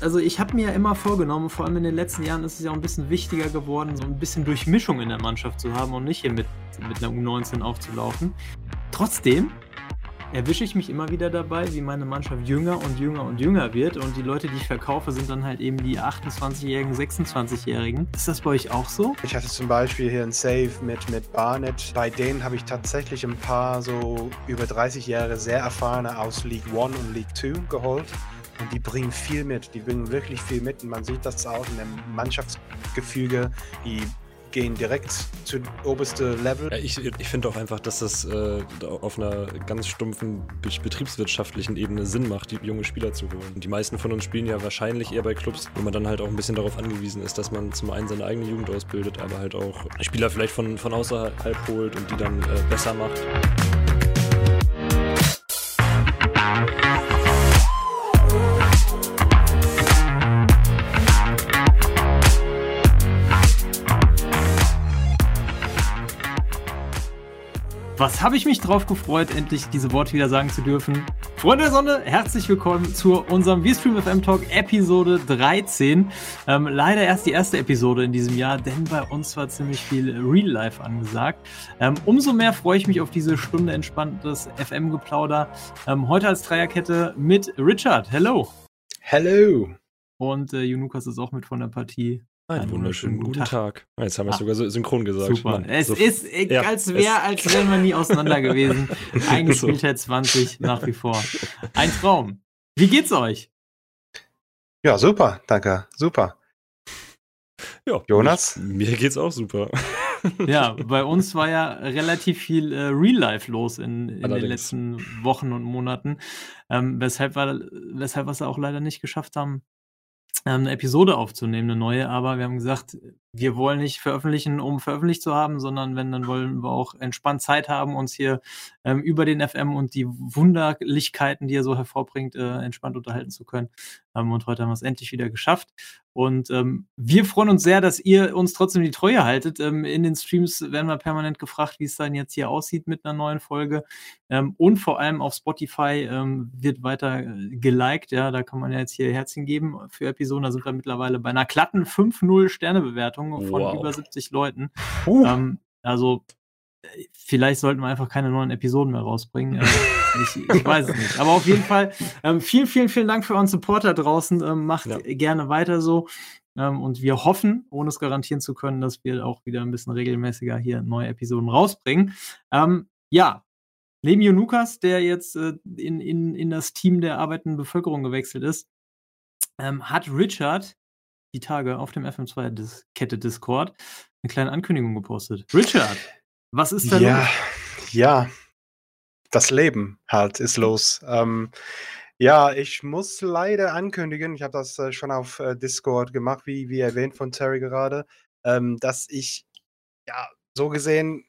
also ich habe mir ja immer vorgenommen, vor allem in den letzten Jahren ist es ja auch ein bisschen wichtiger geworden, so ein bisschen Durchmischung in der Mannschaft zu haben und nicht hier mit, mit einer U19 aufzulaufen. Trotzdem erwische ich mich immer wieder dabei, wie meine Mannschaft jünger und jünger und jünger wird und die Leute, die ich verkaufe, sind dann halt eben die 28-Jährigen, 26-Jährigen. Ist das bei euch auch so? Ich hatte zum Beispiel hier ein Save mit, mit Barnett. Bei denen habe ich tatsächlich ein paar so über 30 Jahre sehr erfahrene aus League One und League Two geholt. Und die bringen viel mit, die bringen wirklich viel mit. Und man sieht das auch in dem Mannschaftsgefüge. Die gehen direkt zu oberste Level. Ja, ich ich finde auch einfach, dass das äh, auf einer ganz stumpfen betriebswirtschaftlichen Ebene Sinn macht, die junge Spieler zu holen. Die meisten von uns spielen ja wahrscheinlich eher bei Clubs, wo man dann halt auch ein bisschen darauf angewiesen ist, dass man zum einen seine eigene Jugend ausbildet, aber halt auch Spieler vielleicht von, von außerhalb holt und die dann äh, besser macht. Was habe ich mich drauf gefreut, endlich diese Worte wieder sagen zu dürfen. Freunde der Sonne, herzlich willkommen zu unserem VStream FM Talk Episode 13. Ähm, leider erst die erste Episode in diesem Jahr, denn bei uns war ziemlich viel Real Life angesagt. Ähm, umso mehr freue ich mich auf diese Stunde entspanntes FM-Geplauder. Ähm, heute als Dreierkette mit Richard. Hello. Hello. Und äh, Junukas ist auch mit von der Partie. Einen, Einen wunderschönen guten Tag. Tag. Jetzt haben wir es ah. sogar so synchron gesagt. Super. Mann, es so ist, ja, als wäre, als wären wir nie auseinander gewesen. Eingespieltheit so. 20 nach wie vor. Ein Traum. Wie geht's euch? Ja, super, danke. Super. Ja, Jonas? Mir geht's auch super. ja, bei uns war ja relativ viel äh, Real Life los in, in den letzten Wochen und Monaten, ähm, weshalb, wir, weshalb wir es auch leider nicht geschafft haben, ähm, eine Episode aufzunehmen, eine neue, aber wir haben gesagt, wir wollen nicht veröffentlichen, um veröffentlicht zu haben, sondern wenn, dann wollen wir auch entspannt Zeit haben, uns hier ähm, über den FM und die Wunderlichkeiten, die er so hervorbringt, äh, entspannt unterhalten zu können. Ähm, und heute haben wir es endlich wieder geschafft. Und ähm, wir freuen uns sehr, dass ihr uns trotzdem die Treue haltet. Ähm, in den Streams werden wir permanent gefragt, wie es dann jetzt hier aussieht mit einer neuen Folge. Ähm, und vor allem auf Spotify ähm, wird weiter äh, geliked. Ja, da kann man ja jetzt hier Herzchen geben für Episoden. Da sind wir mittlerweile bei einer glatten 5-0 Sternebewertung von wow. über 70 Leuten. Uh. Ähm, also vielleicht sollten wir einfach keine neuen Episoden mehr rausbringen. Äh, ich, ich, weiß es nicht. Aber auf jeden Fall, ähm, vielen, vielen, vielen Dank für euren Supporter draußen. Ähm, macht ja. gerne weiter so. Ähm, und wir hoffen, ohne es garantieren zu können, dass wir auch wieder ein bisschen regelmäßiger hier neue Episoden rausbringen. Ähm, ja, neben Jonukas, der jetzt äh, in, in, in das Team der arbeitenden Bevölkerung gewechselt ist, ähm, hat Richard die Tage auf dem FM2-Kette Discord eine kleine Ankündigung gepostet. Richard! Was ist denn ja, los? Ja, das Leben halt ist los. Ähm, ja, ich muss leider ankündigen, ich habe das äh, schon auf äh, Discord gemacht, wie, wie erwähnt von Terry gerade, ähm, dass ich ja so gesehen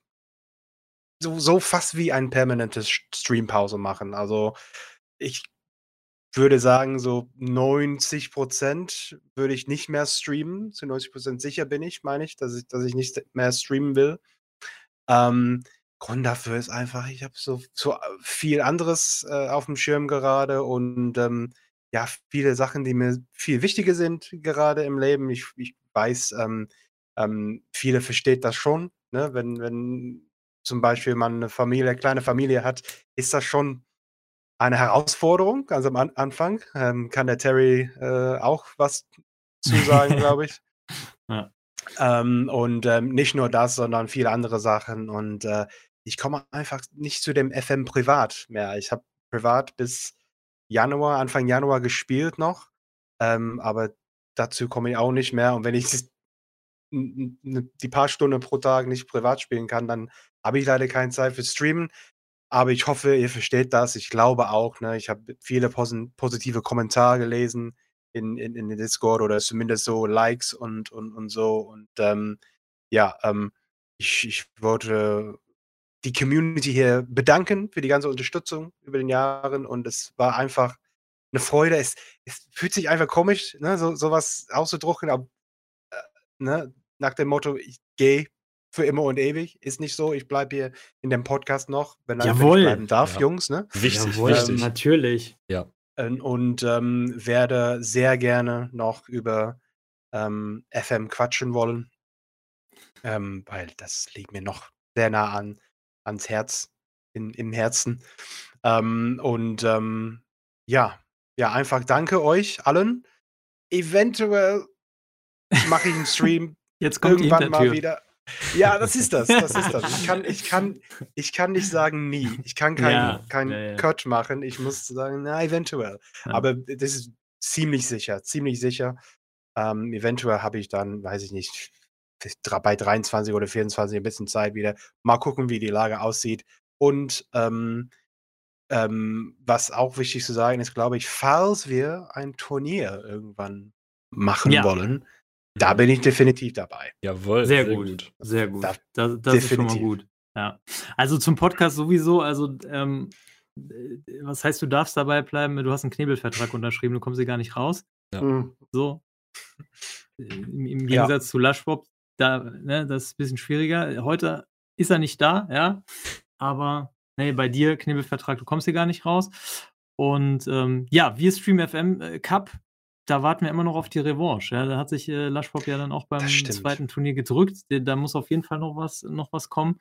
so, so fast wie ein permanentes Streampause machen. Also ich würde sagen, so 90 Prozent würde ich nicht mehr streamen. Zu 90 Prozent sicher bin ich, meine ich, dass ich, dass ich nicht mehr streamen will. Ähm, Grund dafür ist einfach, ich habe so, so äh, viel anderes äh, auf dem Schirm gerade und ähm, ja, viele Sachen, die mir viel wichtiger sind gerade im Leben. Ich, ich weiß, ähm, ähm, viele versteht das schon, ne? wenn, wenn zum Beispiel man eine Familie, kleine Familie hat, ist das schon eine Herausforderung, ganz am An Anfang. Ähm, kann der Terry äh, auch was zu sagen, glaube ich. Ja. Ähm, und ähm, nicht nur das, sondern viele andere Sachen. Und äh, ich komme einfach nicht zu dem FM privat mehr. Ich habe privat bis Januar, Anfang Januar gespielt noch. Ähm, aber dazu komme ich auch nicht mehr. Und wenn ich die paar Stunden pro Tag nicht privat spielen kann, dann habe ich leider keine Zeit für Streamen. Aber ich hoffe, ihr versteht das. Ich glaube auch. Ne? Ich habe viele pos positive Kommentare gelesen in, in, in Discord oder zumindest so Likes und, und, und so. Und ähm, ja, ähm, ich, ich wollte die Community hier bedanken für die ganze Unterstützung über den Jahren und es war einfach eine Freude. Es, es fühlt sich einfach komisch, ne, so, sowas auszudrucken, aber äh, ne, nach dem Motto, ich gehe für immer und ewig. Ist nicht so, ich bleibe hier in dem Podcast noch, wenn, ich bleiben darf, ja. Jungs. Ne? Wichtig, Jawohl, wichtig. natürlich. Ja. und ähm, werde sehr gerne noch über ähm, FM quatschen wollen, ähm, weil das liegt mir noch sehr nah an, ans Herz, in, im Herzen. Ähm, und ähm, ja, ja, einfach danke euch allen. Eventuell mache ich einen Stream Jetzt kommt irgendwann mal wieder. Ja, das ist das. Das ist das. Ich kann, ich kann, ich kann nicht sagen nie. Ich kann keinen Ja, kein ja, ja. Cut machen. Ich muss sagen, na, eventuell. Aber das ist ziemlich sicher, ziemlich sicher. Ähm, eventuell habe ich dann, weiß ich nicht, bei 23 oder 24 ein bisschen Zeit wieder. Mal gucken, wie die Lage aussieht. Und ähm, ähm, was auch wichtig zu sagen ist, glaube ich, falls wir ein Turnier irgendwann machen wollen, da bin ich definitiv dabei. Jawohl, Sehr, gut. Sehr gut. Da- das das ist schon mal definitiv. gut. Ja. Also zum Podcast sowieso, also ähm, äh, was heißt, du darfst dabei bleiben, du hast einen Knebelvertrag unterschrieben, du kommst hier gar nicht raus. Ja. Mhm. So. Im, im Ja. Gegensatz zu Lushpop, da, ne, das ist ein bisschen schwieriger. Heute ist er nicht da, ja. Aber nee, bei dir, Knebelvertrag, du kommst hier gar nicht raus. Und ähm, ja, wir Stream FM äh, Cup, da warten wir immer noch auf die Revanche. Ja, da hat sich äh, Lushpop ja dann auch beim zweiten Turnier gedrückt. Da- Da muss auf jeden Fall noch was, noch was kommen.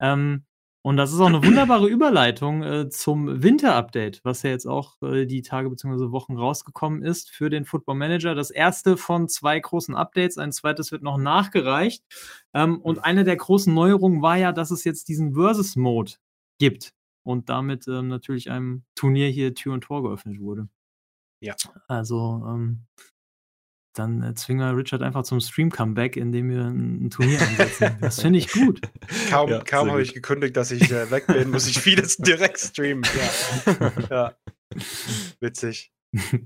Ähm, und das ist auch eine wunderbare Überleitung äh, zum Winter-Update, was ja jetzt auch äh, die Tage bzw. Wochen rausgekommen ist für den Football Manager. Das erste von zwei großen Updates, ein zweites wird noch nachgereicht. Ähm, und eine der großen Neuerungen war ja, dass es jetzt diesen Versus-Mode gibt und damit ähm, natürlich einem Turnier hier Tür und Tor geöffnet wurde. Ja. Also ähm, dann äh, zwingen wir Richard einfach zum Stream-Comeback, indem wir ein, ein Turnier ansetzen. Das finde ich gut. Kaum, Ja, kaum habe ich gekündigt, dass ich äh, weg bin, muss ich vieles direkt streamen. Ja. ja. Witzig.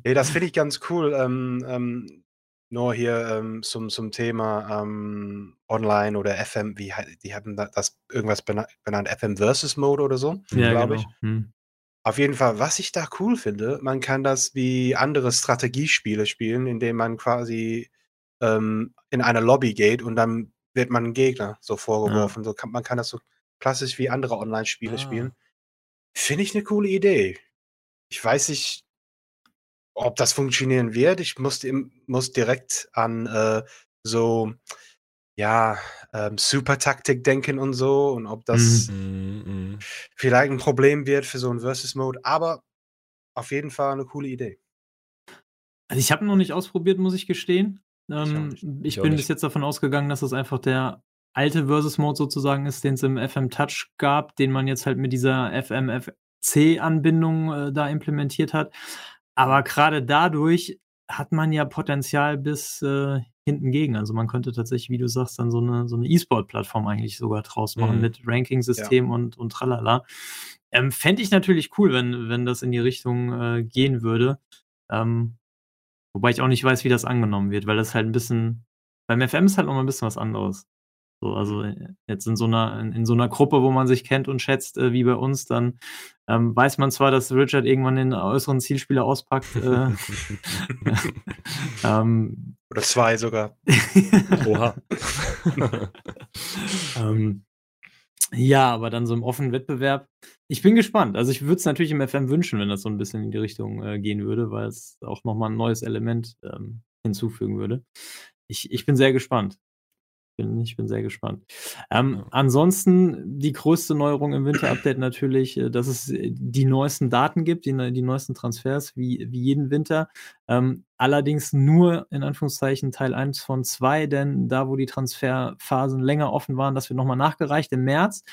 Ey, das finde ich ganz cool. Ähm, ähm, nur hier ähm, zum, zum Thema ähm, Online oder FM, wie die haben da- das irgendwas bena- benannt, FM Versus Mode oder so, Ja, glaube genau. ich. Hm. Auf jeden Fall, was ich da cool finde, man kann das wie andere Strategiespiele spielen, indem man quasi ähm, in eine Lobby geht und dann wird man ein Gegner so vorgeworfen. So kann, man kann das so klassisch wie andere Online-Spiele Ah. spielen. Finde ich eine coole Idee. Ich weiß nicht, ob das funktionieren wird. Ich muss, muss direkt an äh, so, ja, ähm, Super-Taktik denken und so und ob das Mhm, mhm. vielleicht ein Problem wird für so einen Versus-Mode, aber auf jeden Fall eine coole Idee. Also ich habe noch nicht ausprobiert, muss ich gestehen. Ähm, ich Ich auch bin bis jetzt davon ausgegangen, dass das einfach der alte Versus-Mode sozusagen ist, den es im FM Touch gab, den man jetzt halt mit dieser FMFC-Anbindung äh, da implementiert hat. Aber gerade dadurch hat man ja Potenzial bis äh, hinten gegen. Also man könnte tatsächlich, wie du sagst, dann so eine, so eine E-Sport-Plattform eigentlich sogar draus machen Mhm. mit Ranking-System und, und tralala. Ähm, Fände ich natürlich cool, wenn, wenn das in die Richtung äh, gehen würde. Ähm, wobei ich auch nicht weiß, wie das angenommen wird, weil das halt ein bisschen, beim FM ist halt noch mal ein bisschen was anderes. So, also äh, jetzt in so einer, in, in so einer Gruppe, wo man sich kennt und schätzt, äh, wie bei uns, dann ähm, weiß man zwar, dass Richard irgendwann den äußeren Zielspieler auspackt. Äh, ähm, Oder zwei sogar. Oha. ähm, ja, aber dann so im offenen Wettbewerb. Ich bin gespannt. Also ich würde es natürlich im FM wünschen, wenn das so ein bisschen in die Richtung äh, gehen würde, weil es auch nochmal ein neues Element ähm, hinzufügen würde. Ich, ich bin sehr gespannt. Bin, ich bin sehr gespannt. Ähm, Ja. Ansonsten die größte Neuerung im Winter-Update natürlich, äh, dass es äh, die neuesten Daten gibt, die, die neuesten Transfers, wie, wie jeden Winter. Ähm, allerdings nur in Anführungszeichen Teil 1 von 2, denn da, wo die Transferphasen länger offen waren, das wird nochmal nachgereicht im März.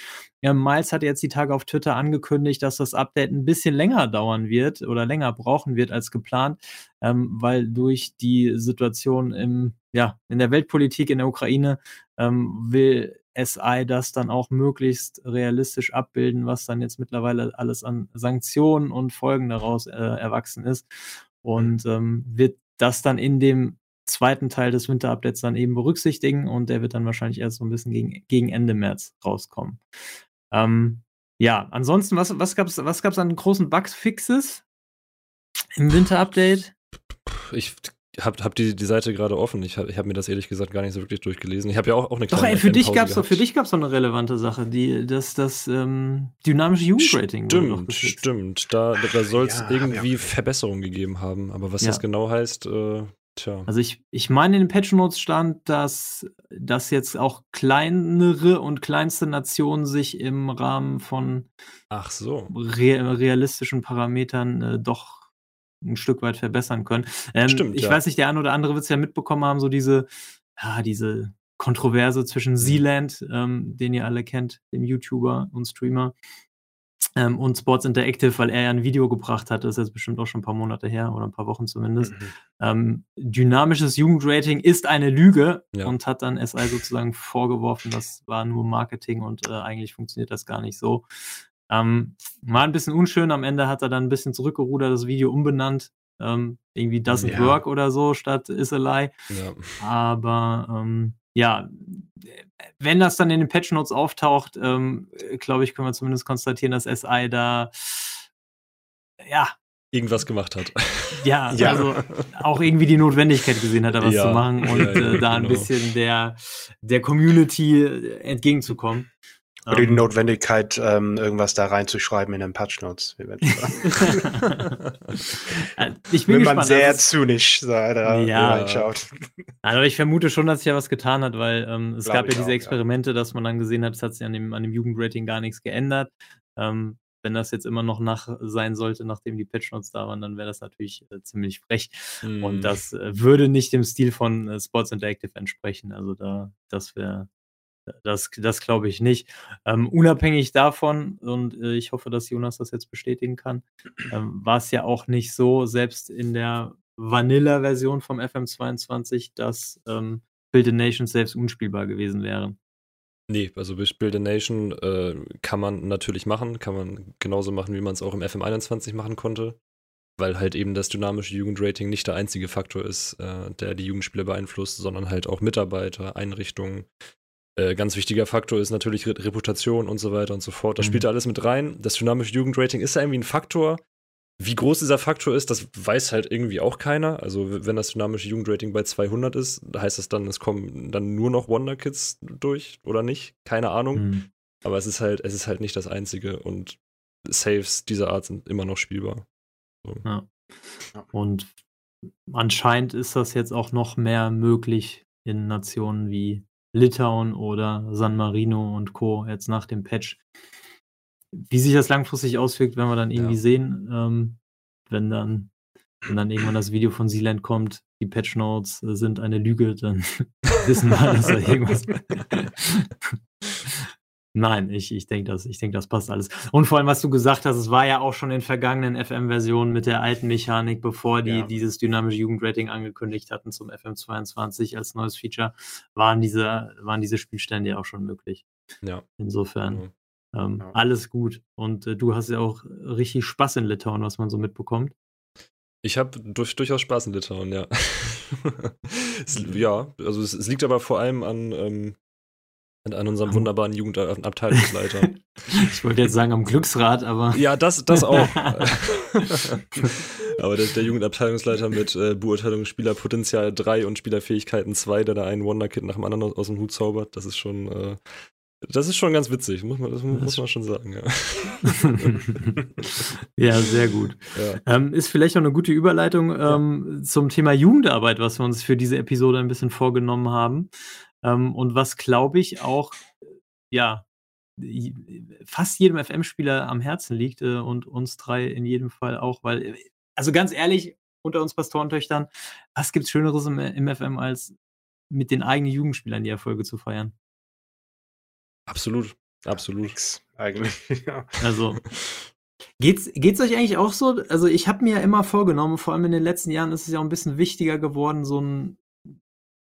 Ja, Miles hatte jetzt die Tage auf Twitter angekündigt, dass das Update ein bisschen länger dauern wird oder länger brauchen wird als geplant, ähm, weil durch die Situation im, ja, in der Weltpolitik in der Ukraine ähm, will SI das dann auch möglichst realistisch abbilden, was dann jetzt mittlerweile alles an Sanktionen und Folgen daraus äh, erwachsen ist. Und ähm, wird das dann in dem zweiten Teil des Winter-Updates dann eben berücksichtigen und der wird dann wahrscheinlich erst so ein bisschen gegen, gegen Ende März rauskommen. Ähm, ja, ansonsten, was, was gab es was gab's an großen Bugfixes im Winter-Update? Ich hab, hab die, die Seite gerade offen. Ich habe ich hab mir das ehrlich gesagt gar nicht so wirklich durchgelesen. Ich habe ja auch, auch eine kleine Doch, ey, für dich gab's doch, für dich gab's doch eine relevante Sache, die, das, das ähm, dynamische Jugendrating. Stimmt, stimmt. Da, da soll es ja, irgendwie Verbesserungen gegeben haben. Aber was ja. das genau heißt, äh, tja. Also ich, ich meine, in den Patch Notes stand, dass, dass jetzt auch kleinere und kleinste Nationen sich im Rahmen von Ach so. Re realistischen Parametern äh, doch ein Stück weit verbessern können. Ähm, Stimmt, ich ja. weiß nicht, der eine oder andere wird es ja mitbekommen haben, so diese, ja, diese Kontroverse zwischen Zealand, mhm. ähm, den ihr alle kennt, dem YouTuber und Streamer, ähm, und Sports Interactive, weil er ja ein Video gebracht hat, das ist jetzt bestimmt auch schon ein paar Monate her oder ein paar Wochen zumindest. Mhm. Ähm, dynamisches Jugendrating ist eine Lüge ja. und hat dann SI sozusagen vorgeworfen, das war nur Marketing und äh, eigentlich funktioniert das gar nicht so. Ähm, war ein bisschen unschön. Am Ende hat er dann ein bisschen zurückgerudert, das Video umbenannt. Ähm, irgendwie Doesn't ja. Work oder so statt Is a Lie. Ja. Aber ähm, ja, wenn das dann in den Patch Notes auftaucht, ähm, glaube ich, können wir zumindest konstatieren, dass SI da ja irgendwas gemacht hat. Ja, ja, also auch irgendwie die Notwendigkeit gesehen hat, da was ja. zu machen und ja, äh, da ein genau. bisschen der, der Community entgegenzukommen. Oder die ähm. Notwendigkeit, ähm, irgendwas da reinzuschreiben in den Patch Notes. ich bin Wenn man sehr zynisch da ja, reinschaut. Also ich vermute schon, dass sich ja was getan hat, weil ähm, es Glaub gab ja diese auch, Experimente, ja. dass man dann gesehen hat, es hat sich an dem, an dem Jugendrating gar nichts geändert. Ähm, wenn das jetzt immer noch nach sein sollte, nachdem die Patch Notes da waren, dann wäre das natürlich äh, ziemlich frech. Mm. Und das äh, würde nicht dem Stil von äh, Sports Interactive entsprechen. Also da, das wäre das, das glaube ich nicht. Ähm, unabhängig davon, und äh, ich hoffe, dass Jonas das jetzt bestätigen kann, ähm, war es ja auch nicht so, selbst in der Vanilla-Version vom FM22, dass ähm, Build a Nation selbst unspielbar gewesen wären. Nee, also Build a Nation äh, kann man natürlich machen, kann man genauso machen, wie man es auch im FM21 machen konnte, weil halt eben das dynamische Jugendrating nicht der einzige Faktor ist, äh, der die Jugendspiele beeinflusst, sondern halt auch Mitarbeiter, Einrichtungen, äh, ganz wichtiger Faktor ist natürlich Re Reputation und so weiter und so fort. Das mhm. spielt da alles mit rein. Das dynamische Jugendrating ist ja irgendwie ein Faktor. Wie groß dieser Faktor ist, das weiß halt irgendwie auch keiner. Also, wenn das dynamische Jugendrating bei 200 ist, heißt das dann, es kommen dann nur noch Wonderkids durch oder nicht? Keine Ahnung. Mhm. Aber es ist halt, es ist halt nicht das einzige und Saves dieser Art sind immer noch spielbar. So. Ja. Und anscheinend ist das jetzt auch noch mehr möglich in Nationen wie Litauen oder San Marino und Co. jetzt nach dem Patch. Wie sich das langfristig auswirkt, werden wir dann irgendwie ja. sehen, ähm, wenn dann wenn dann irgendwann das Video von Sealand kommt, die Patch Notes sind eine Lüge, dann wissen wir, dass da irgendwas. Nein, ich, ich denke, das, denk, das passt alles. Und vor allem, was du gesagt hast, es war ja auch schon in vergangenen FM-Versionen mit der alten Mechanik, bevor die ja. dieses dynamische Jugendrating angekündigt hatten zum FM22 als neues Feature, waren diese, waren diese Spielstände ja auch schon möglich. Ja. Insofern. Mhm. Ähm, ja. Alles gut. Und äh, du hast ja auch richtig Spaß in Litauen, was man so mitbekommt. Ich habe durch, durchaus Spaß in Litauen, ja. es, ja, also es, es, liegt aber vor allem an, ähm, an unserem wunderbaren Jugendabteilungsleiter. ich wollte jetzt sagen am Glücksrad, aber. Ja, das, das auch. aber der, der, Jugendabteilungsleiter mit äh, Beurteilung Spielerpotenzial 3 und Spielerfähigkeiten 2, der da einen Wonderkid nach dem anderen aus, aus dem Hut zaubert, das ist schon. Äh, das ist schon ganz witzig, muss man, das muss man schon sagen, ja. ja, sehr gut. Ja. Ähm, ist vielleicht auch eine gute Überleitung ähm, ja. zum Thema Jugendarbeit, was wir uns für diese Episode ein bisschen vorgenommen haben. Ähm, und was, glaube ich, auch, ja, fast jedem FM-Spieler am Herzen liegt äh, und uns drei in jedem Fall auch, weil, äh, also ganz ehrlich, unter uns Pastorentöchtern, was gibt es Schöneres im, im FM, als mit den eigenen Jugendspielern die Erfolge zu feiern? Absolut, absolut. Nix, eigentlich, ja. Also, Geht's, geht's euch eigentlich auch so? Also ich habe mir ja immer vorgenommen, vor allem in den letzten Jahren ist es ja auch ein bisschen wichtiger geworden, so ein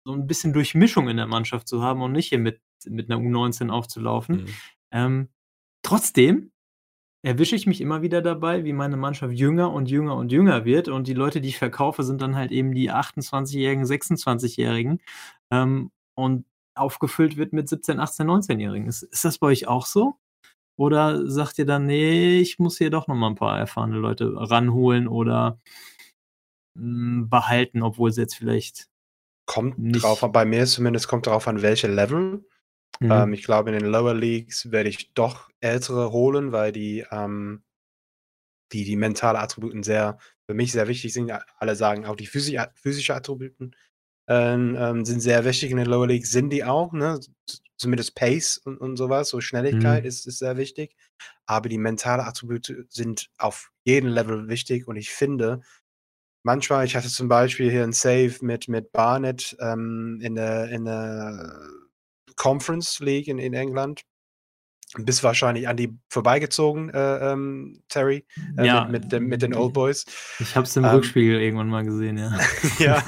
so ein bisschen Durchmischung in der Mannschaft zu haben und nicht hier mit, mit einer U19 aufzulaufen. Mhm. Ähm, trotzdem erwische ich mich immer wieder dabei, wie meine Mannschaft jünger und jünger und jünger wird und die Leute, die ich verkaufe, sind dann halt eben die 28-Jährigen, 26-Jährigen ähm, und aufgefüllt wird mit 17, 18, 19-Jährigen. Ist, ist das bei euch auch so? Oder sagt ihr dann, nee, ich muss hier doch noch mal ein paar erfahrene Leute ranholen oder mh, behalten, obwohl sie jetzt vielleicht Kommt nicht. drauf an, bei mir zumindest kommt drauf an, welche Level. Mhm. Ähm, ich glaube, in den Lower Leagues werde ich doch ältere holen, weil die, ähm, die, die mentale Attributen sehr, für mich sehr wichtig sind. Alle sagen auch die physische, physische Attributen ähm, ähm, sind sehr wichtig in den Lower Leagues, sind die auch, ne? Zumindest Pace und, und sowas, so Schnelligkeit Mhm. ist, ist sehr wichtig. Aber die mentale Attribute sind auf jedem Level wichtig und ich finde, manchmal, ich hatte zum Beispiel hier ein Save mit, mit Barnett ähm, in der, in der Conference League in, in England. Bist wahrscheinlich an die vorbeigezogen, äh, ähm, Terry, äh, Ja, mit, mit, dem, mit den Old Boys. ich habe es im Ähm, Rückspiegel irgendwann mal gesehen, ja. ja.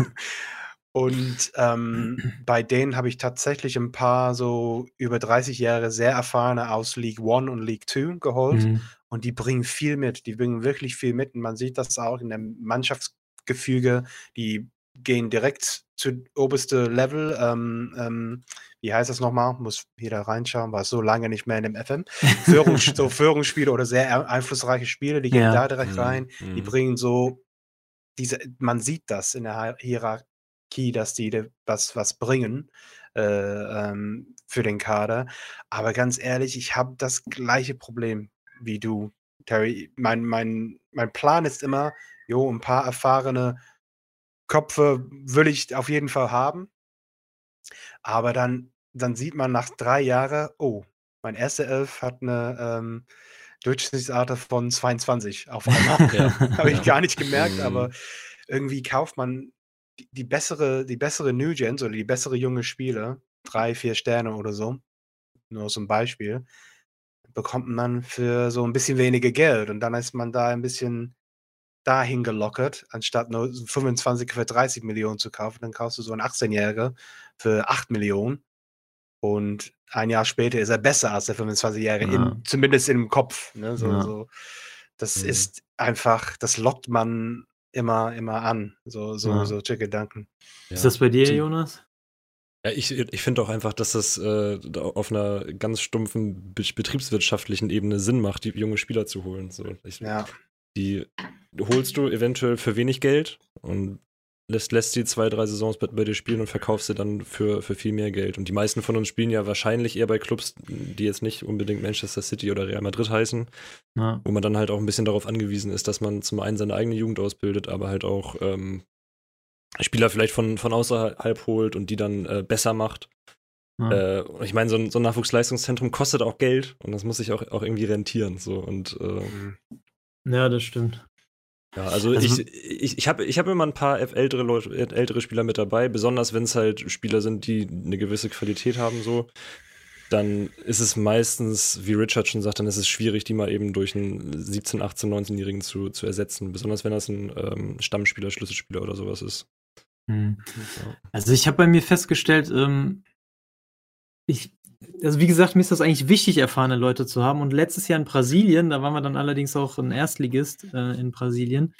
Und ähm, bei denen habe ich tatsächlich ein paar so über 30 Jahre sehr erfahrene aus League One und League Two geholt. Mhm. Und die bringen viel mit. Die bringen wirklich viel mit. Und man sieht das auch in dem Mannschaftsgefüge. Die gehen direkt zu oberste Level. Ähm, ähm, wie heißt das nochmal? Muss wieder reinschauen, war so lange nicht mehr in dem FM. Führungs so Führungsspiele oder sehr einflussreiche Spiele, die gehen Ja. da direkt Mhm, rein. Die mhm. bringen so diese, man sieht das in der Hier- Hierarchie, dass die was, was bringen äh, ähm, für den Kader. Aber ganz ehrlich, ich habe das gleiche Problem wie du, Terry. Mein, mein, mein Plan ist immer, jo, ein paar erfahrene Köpfe will ich auf jeden Fall haben. Aber dann, dann sieht man nach drei Jahren, oh, mein erster Elf hat eine ähm, Durchschnittsalter von 22 auf einmal. Ja, Habe ich ja. gar nicht gemerkt, Mhm. aber irgendwie kauft man die, die bessere, die bessere New Gens oder die bessere junge Spieler, drei, vier Sterne oder so, nur zum Beispiel, bekommt man für so ein bisschen weniger Geld und dann ist man da ein bisschen dahin gelockert, anstatt nur so 25 für 30 Millionen zu kaufen, dann kaufst du so einen 18-Jähriger für 8 Millionen und ein Jahr später ist er besser als der 25-Jährige, Ja. in, zumindest im Kopf. Ne? So, Ja. so. Das Mhm. ist einfach, das lockt man immer, immer an, so, so, Ja. solche Gedanken. Ist das bei dir, Jonas? Ja, ich, ich finde auch einfach, dass das äh, auf einer ganz stumpfen be- betriebswirtschaftlichen Ebene Sinn macht, die junge Spieler zu holen. So, ich, Ja, Die holst du eventuell für wenig Geld und lässt, lässt sie zwei, drei Saisons bei, bei dir spielen und verkaufst sie dann für, für viel mehr Geld. Und die meisten von uns spielen ja wahrscheinlich eher bei Clubs, die jetzt nicht unbedingt Manchester City oder Real Madrid heißen, Ja. wo man dann halt auch ein bisschen darauf angewiesen ist, dass man zum einen seine eigene Jugend ausbildet, aber halt auch ähm, Spieler vielleicht von, von außerhalb holt und die dann äh, besser macht. Ja. Äh, ich meine, so ein, so ein Nachwuchsleistungszentrum kostet auch Geld und das muss sich auch, auch irgendwie rentieren. So. Und äh, mhm. Ja, das stimmt. ja, also, Also- ich, ich, ich habe ich hab immer ein paar ältere, Leute, ältere Spieler mit dabei, besonders wenn es halt Spieler sind, die eine gewisse Qualität haben, so. Dann ist es meistens, wie Richard schon sagt, dann ist es schwierig, die mal eben durch einen 17-, 18-, 19-Jährigen zu, zu ersetzen. Besonders wenn das ein ähm, Stammspieler, Schlüsselspieler oder sowas ist. Hm. Ja. Also ich habe bei mir festgestellt, ähm, ich, also wie gesagt, mir ist das eigentlich wichtig, erfahrene Leute zu haben. Und letztes Jahr in Brasilien, da waren wir dann allerdings auch ein Erstligist äh, in Brasilien.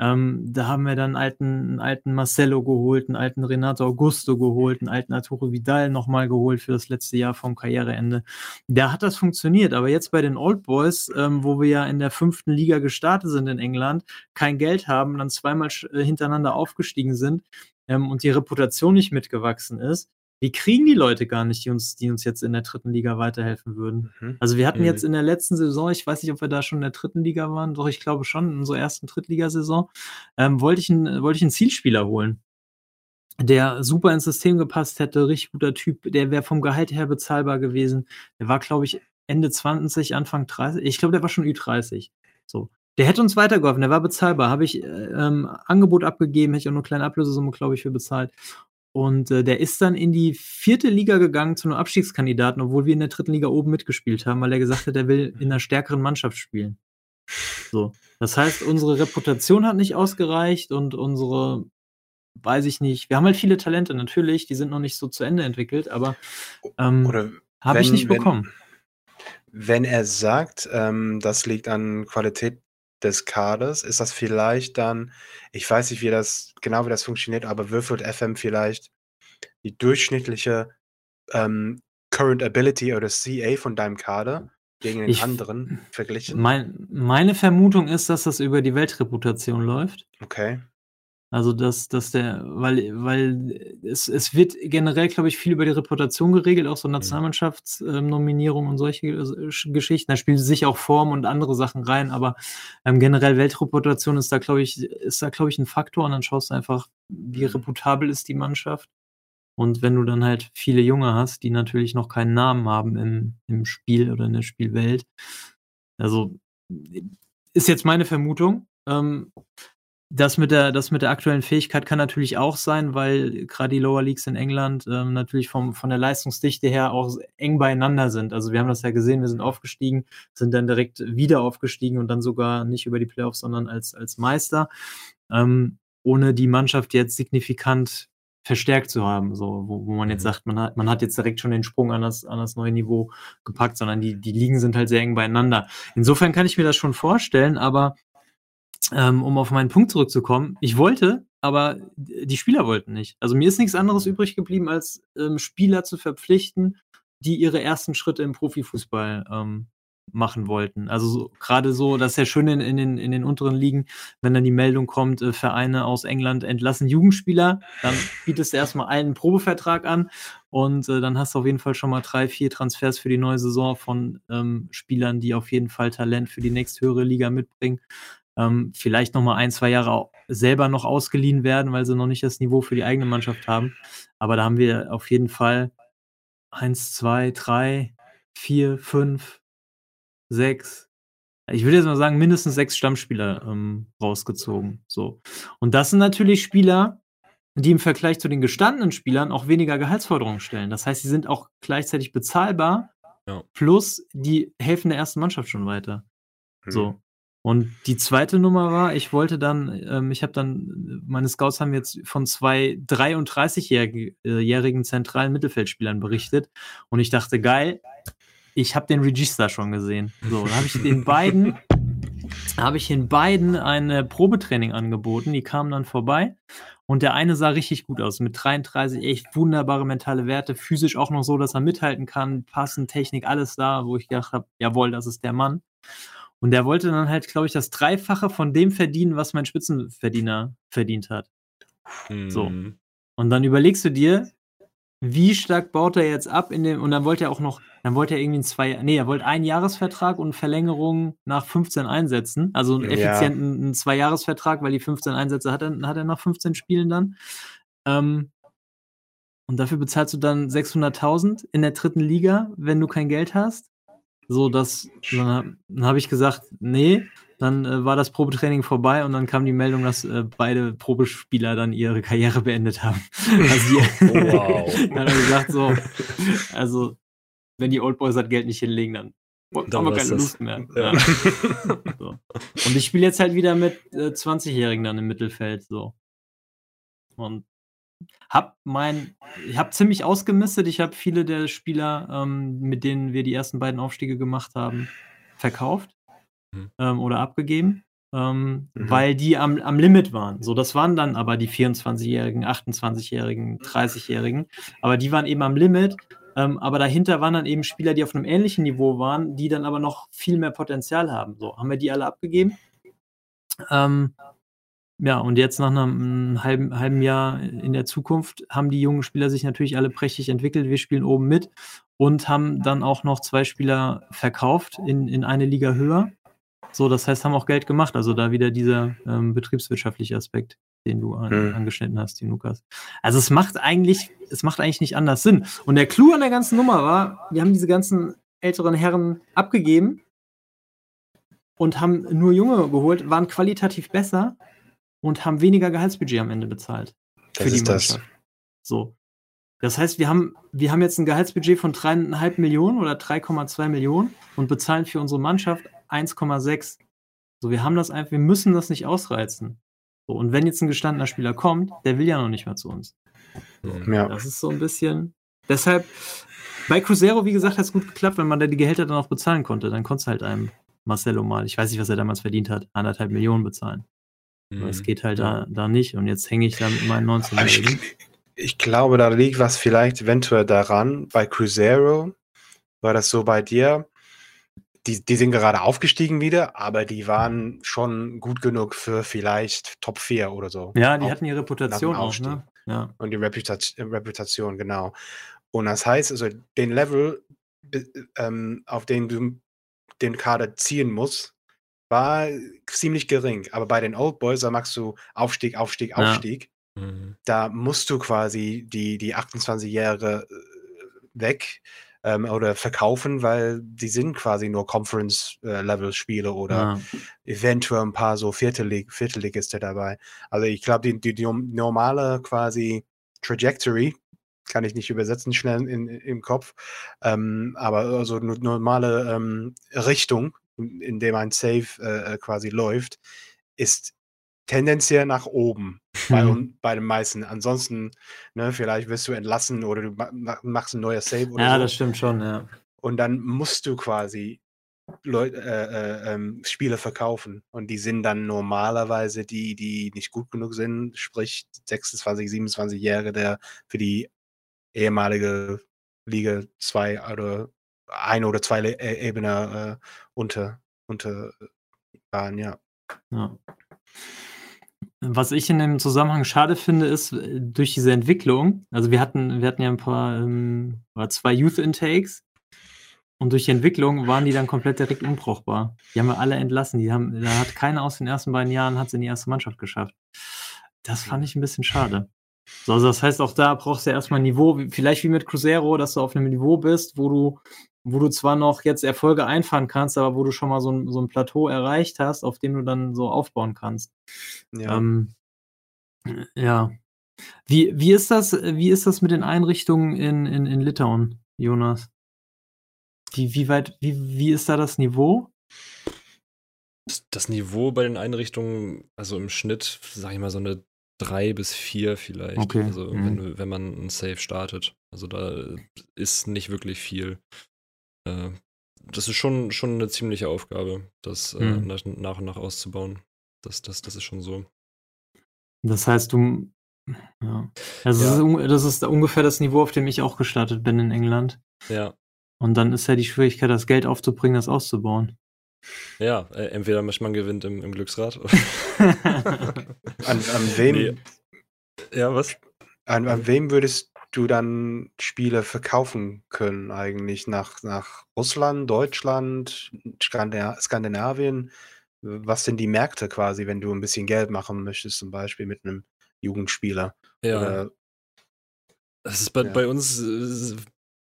Ähm, da haben wir dann einen alten, einen alten Marcelo geholt, einen alten Renato Augusto geholt, einen alten Arturo Vidal nochmal geholt für das letzte Jahr vom Karriereende. Da hat das funktioniert, aber jetzt bei den Old Boys, ähm, wo wir ja in der fünften Liga gestartet sind in England, kein Geld haben, dann zweimal äh, hintereinander aufgestiegen sind, ähm, und die Reputation nicht mitgewachsen ist, die kriegen die Leute gar nicht, die uns, die uns jetzt in der dritten Liga weiterhelfen würden. Mhm. Also wir hatten Mhm. jetzt in der letzten Saison, ich weiß nicht, ob wir da schon in der dritten Liga waren, doch ich glaube schon, in unserer ersten Drittligasaison, ähm, wollte ich, einen, wollte ich einen Zielspieler holen, der super ins System gepasst hätte, richtig guter Typ, der wäre vom Gehalt her bezahlbar gewesen. Der war, glaube ich, Ende 20, Anfang 30, ich glaube, der war schon Ü30. So. Der hätte uns weitergeholfen, der war bezahlbar. Habe ich äh, ähm, Angebot abgegeben, hätte ich auch eine kleine Ablösesumme, glaube ich, für bezahlt. Und äh, der ist dann in die vierte Liga gegangen zu einem Abstiegskandidaten, obwohl wir in der dritten Liga oben mitgespielt haben, weil er gesagt hat, er will in einer stärkeren Mannschaft spielen. So. Das heißt, unsere Reputation hat nicht ausgereicht und unsere, weiß ich nicht, wir haben halt viele Talente natürlich, die sind noch nicht so zu Ende entwickelt, aber ähm, habe ich nicht wenn- bekommen. Wenn er sagt, ähm, das liegt an Qualität des Kaders, ist das vielleicht dann, ich weiß nicht, wie das genau wie das funktioniert, aber würfelt FM vielleicht die durchschnittliche ähm, Current Ability oder CA von deinem Kader gegen den Ich- anderen verglichen? Mein, meine Vermutung ist, dass das über die Weltreputation läuft. Okay. Also dass, dass der, weil, weil es, es wird generell, glaube ich, viel über die Reputation geregelt, auch so mhm. Nationalmannschaftsnominierung äh, und solche äh, Geschichten. Da spielen sich auch Form und andere Sachen rein, aber ähm, generell Weltreputation ist da, glaube ich, ist da, glaube ich, ein Faktor und dann schaust du einfach, wie mhm. reputabel ist die Mannschaft. Und wenn du dann halt viele Junge hast, die natürlich noch keinen Namen haben im, im Spiel oder in der Spielwelt, also ist jetzt meine Vermutung. Ähm, das mit der, das mit der aktuellen Fähigkeit kann natürlich auch sein, weil gerade die Lower Leagues in England ähm, natürlich vom, von der Leistungsdichte her auch eng beieinander sind. Also wir haben das ja gesehen, wir sind aufgestiegen, sind dann direkt wieder aufgestiegen und dann sogar nicht über die Playoffs, sondern als, als Meister. Ähm, ohne die Mannschaft jetzt signifikant verstärkt zu haben, so, wo, wo man jetzt mhm. sagt, man hat, man hat jetzt direkt schon den Sprung an das, an das neue Niveau gepackt, sondern die, die Ligen sind halt sehr eng beieinander. Insofern kann ich mir das schon vorstellen, aber ähm, um auf meinen Punkt zurückzukommen, ich wollte, aber die Spieler wollten nicht. Also mir ist nichts anderes übrig geblieben, als ähm, Spieler zu verpflichten, die ihre ersten Schritte im Profifußball ähm, machen wollten. Also so, gerade so, das ist ja schön in, in, den, in den unteren Ligen, wenn dann die Meldung kommt, äh, Vereine aus England entlassen Jugendspieler, dann bietest du erstmal einen Probevertrag an und äh, dann hast du auf jeden Fall schon mal drei, vier Transfers für die neue Saison von ähm, Spielern, die auf jeden Fall Talent für die nächsthöhere Liga mitbringen ähm, vielleicht noch mal ein, zwei Jahre selber noch ausgeliehen werden, weil sie noch nicht das Niveau für die eigene Mannschaft haben. Aber da haben wir auf jeden Fall eins, zwei, drei, vier, fünf, sechs, ich würde jetzt mal sagen, mindestens sechs Stammspieler ähm, rausgezogen. So. Und das sind natürlich Spieler, die im Vergleich zu den gestandenen Spielern auch weniger Gehaltsforderungen stellen. Das heißt, sie sind auch gleichzeitig bezahlbar, ja. plus die helfen der ersten Mannschaft schon weiter. Mhm. So. Und die zweite Nummer war, ich wollte dann, ähm, ich habe dann, meine Scouts haben jetzt von zwei 33-jährigen zentralen Mittelfeldspielern berichtet. Und ich dachte, geil, ich habe den Register schon gesehen. So, dann habe ich den beiden, habe ich den beiden ein Probetraining angeboten. Die kamen dann vorbei. Und der eine sah richtig gut aus, mit 33 echt wunderbare mentale Werte, physisch auch noch so, dass er mithalten kann, passend, Technik, alles da, wo ich gedacht habe, jawohl, das ist der Mann. Und der wollte dann halt, glaube ich, das Dreifache von dem verdienen, was mein Spitzenverdiener verdient hat. Hm. So. Und dann überlegst du dir, wie stark baut er jetzt ab in dem, und dann wollte er auch noch, dann wollte er irgendwie ein zwei, nee, er wollte einen Jahresvertrag und Verlängerung nach 15 Einsätzen, also einen effizienten ja. Zwei-Jahresvertrag, weil die 15 Einsätze hat er, hat er nach 15 Spielen dann. Ähm, und dafür bezahlst du dann 600.000 in der dritten Liga, wenn du kein Geld hast. So, dass, dann, dann habe ich gesagt, nee, dann äh, war das Probetraining vorbei und dann kam die Meldung, dass äh, beide Probespieler dann ihre Karriere beendet haben. Also die, wow. dann hat er gesagt, so, also wenn die Old Boys das Geld nicht hinlegen, dann, dann haben wir keine das. Lust mehr. Ja. Ja. so. Und ich spiele jetzt halt wieder mit äh, 20-Jährigen dann im Mittelfeld. So. Und hab mein, ich habe ziemlich ausgemistet. Ich habe viele der Spieler, ähm, mit denen wir die ersten beiden Aufstiege gemacht haben, verkauft mhm. ähm, oder abgegeben, ähm, mhm. weil die am, am Limit waren. So, das waren dann aber die 24-Jährigen, 28-Jährigen, 30-Jährigen, aber die waren eben am Limit. Ähm, aber dahinter waren dann eben Spieler, die auf einem ähnlichen Niveau waren, die dann aber noch viel mehr Potenzial haben. So, haben wir die alle abgegeben. Ähm, ja, und jetzt nach einem halben, halben Jahr in der Zukunft haben die jungen Spieler sich natürlich alle prächtig entwickelt. Wir spielen oben mit und haben dann auch noch zwei Spieler verkauft in, in eine Liga höher. So, das heißt, haben auch Geld gemacht. Also da wieder dieser ähm, betriebswirtschaftliche Aspekt, den du an, mhm. angeschnitten hast, die Lukas. Also es macht eigentlich, es macht eigentlich nicht anders Sinn. Und der Clou an der ganzen Nummer war, wir haben diese ganzen älteren Herren abgegeben und haben nur Junge geholt, waren qualitativ besser und haben weniger Gehaltsbudget am Ende bezahlt. Das für die Mannschaft. Das. So. Das heißt, wir haben, wir haben jetzt ein Gehaltsbudget von dreieinhalb Millionen oder 3,2 Millionen und bezahlen für unsere Mannschaft 1,6. So, wir haben das einfach, wir müssen das nicht ausreizen. So, und wenn jetzt ein gestandener Spieler kommt, der will ja noch nicht mehr zu uns. So, ja. Das ist so ein bisschen. Deshalb, bei Cruzeiro, wie gesagt, hat es gut geklappt, wenn man da die Gehälter dann auch bezahlen konnte. Dann konntest du halt einem Marcelo mal, ich weiß nicht, was er damals verdient hat, anderthalb Millionen bezahlen. Mhm. Aber es geht halt da, da nicht. Und jetzt hänge ich da mit meinen 19-Jährigen. Ich, ich, glaube, da liegt was vielleicht eventuell daran. Bei Cruzeiro war das so bei dir. die, die sind gerade aufgestiegen wieder, aber die waren schon gut genug für vielleicht Top 4 oder so. Ja, die auch hatten ihre Reputation auch, ne? Ja. Und die Reputation, Reputation, genau. Und das heißt, also den Level, ähm, auf den du den Kader ziehen musst, war ziemlich gering. Aber bei den Old Boys, da machst du Aufstieg, Aufstieg, Aufstieg. Ja. Mhm. Da musst du quasi die, die 28 Jahre äh, weg ähm, oder verkaufen, weil die sind quasi nur Conference-Level-Spiele oder ja. eventuell ein paar so Viertellig Viertelligiste dabei. Also ich glaube, die, die, die, normale quasi Trajectory kann ich nicht übersetzen schnell in, im Kopf, ähm, aber also normale ähm, Richtung, in dem ein Save äh, äh, quasi läuft, ist tendenziell nach oben bei, mhm. bei den meisten. Ansonsten, ne, vielleicht wirst du entlassen oder du machst ein neues Save oder Ja, so. das stimmt schon, ja. Und dann musst du quasi Leut, äh, äh, ähm, Spiele verkaufen. Und die sind dann normalerweise die, die nicht gut genug sind, sprich 26, 27-Jährige, der für die ehemalige Liga 2 oder ein oder zwei e Ebene äh, unter, unter waren, ja. ja. Was ich in dem Zusammenhang schade finde, ist, äh, durch diese Entwicklung, also wir hatten, wir hatten ja ein paar, ähm, zwei Youth Intakes und durch die Entwicklung waren die dann komplett direkt unbrauchbar. Die haben wir alle entlassen. Die haben, da hat keiner aus den ersten beiden Jahren hat in die erste Mannschaft geschafft. Das fand ich ein bisschen schade. So, also das heißt, auch da brauchst du ja erstmal ein Niveau, vielleicht wie mit Cruzeiro, dass du auf einem Niveau bist, wo du, wo du zwar noch jetzt Erfolge einfahren kannst, aber wo du schon mal so ein, so ein Plateau erreicht hast, auf dem du dann so aufbauen kannst. Ja. Ähm, ja. Wie, wie, ist das, wie ist das mit den Einrichtungen in, in, in Litauen, Jonas? Wie, wie weit, wie, wie ist da das Niveau? Das Niveau bei den Einrichtungen, also im Schnitt, sag ich mal, so eine drei bis vier vielleicht. Okay. Also mhm. wenn, wenn man ein Save startet. Also da ist nicht wirklich viel. Äh, das ist schon, schon eine ziemliche Aufgabe, das äh, mhm. nach, nach, und nach auszubauen. Das, das, das ist schon so. Das heißt, du. Ja. Also ja. Ist, das ist ungefähr das Niveau, auf dem ich auch gestartet bin in England. Ja. Und dann ist ja die Schwierigkeit, das Geld aufzubringen, das auszubauen. Ja, äh, entweder man gewinnt im, im Glücksrad. an, an wem? Nee. Ja, was? An, an wem würdest du dann Spiele verkaufen können eigentlich? Nach, nach Russland, Deutschland, Skandinavien? Was sind die Märkte quasi, wenn du ein bisschen Geld machen möchtest, zum Beispiel mit einem Jugendspieler? Ja. Oder, das ist bei, ja. bei uns äh,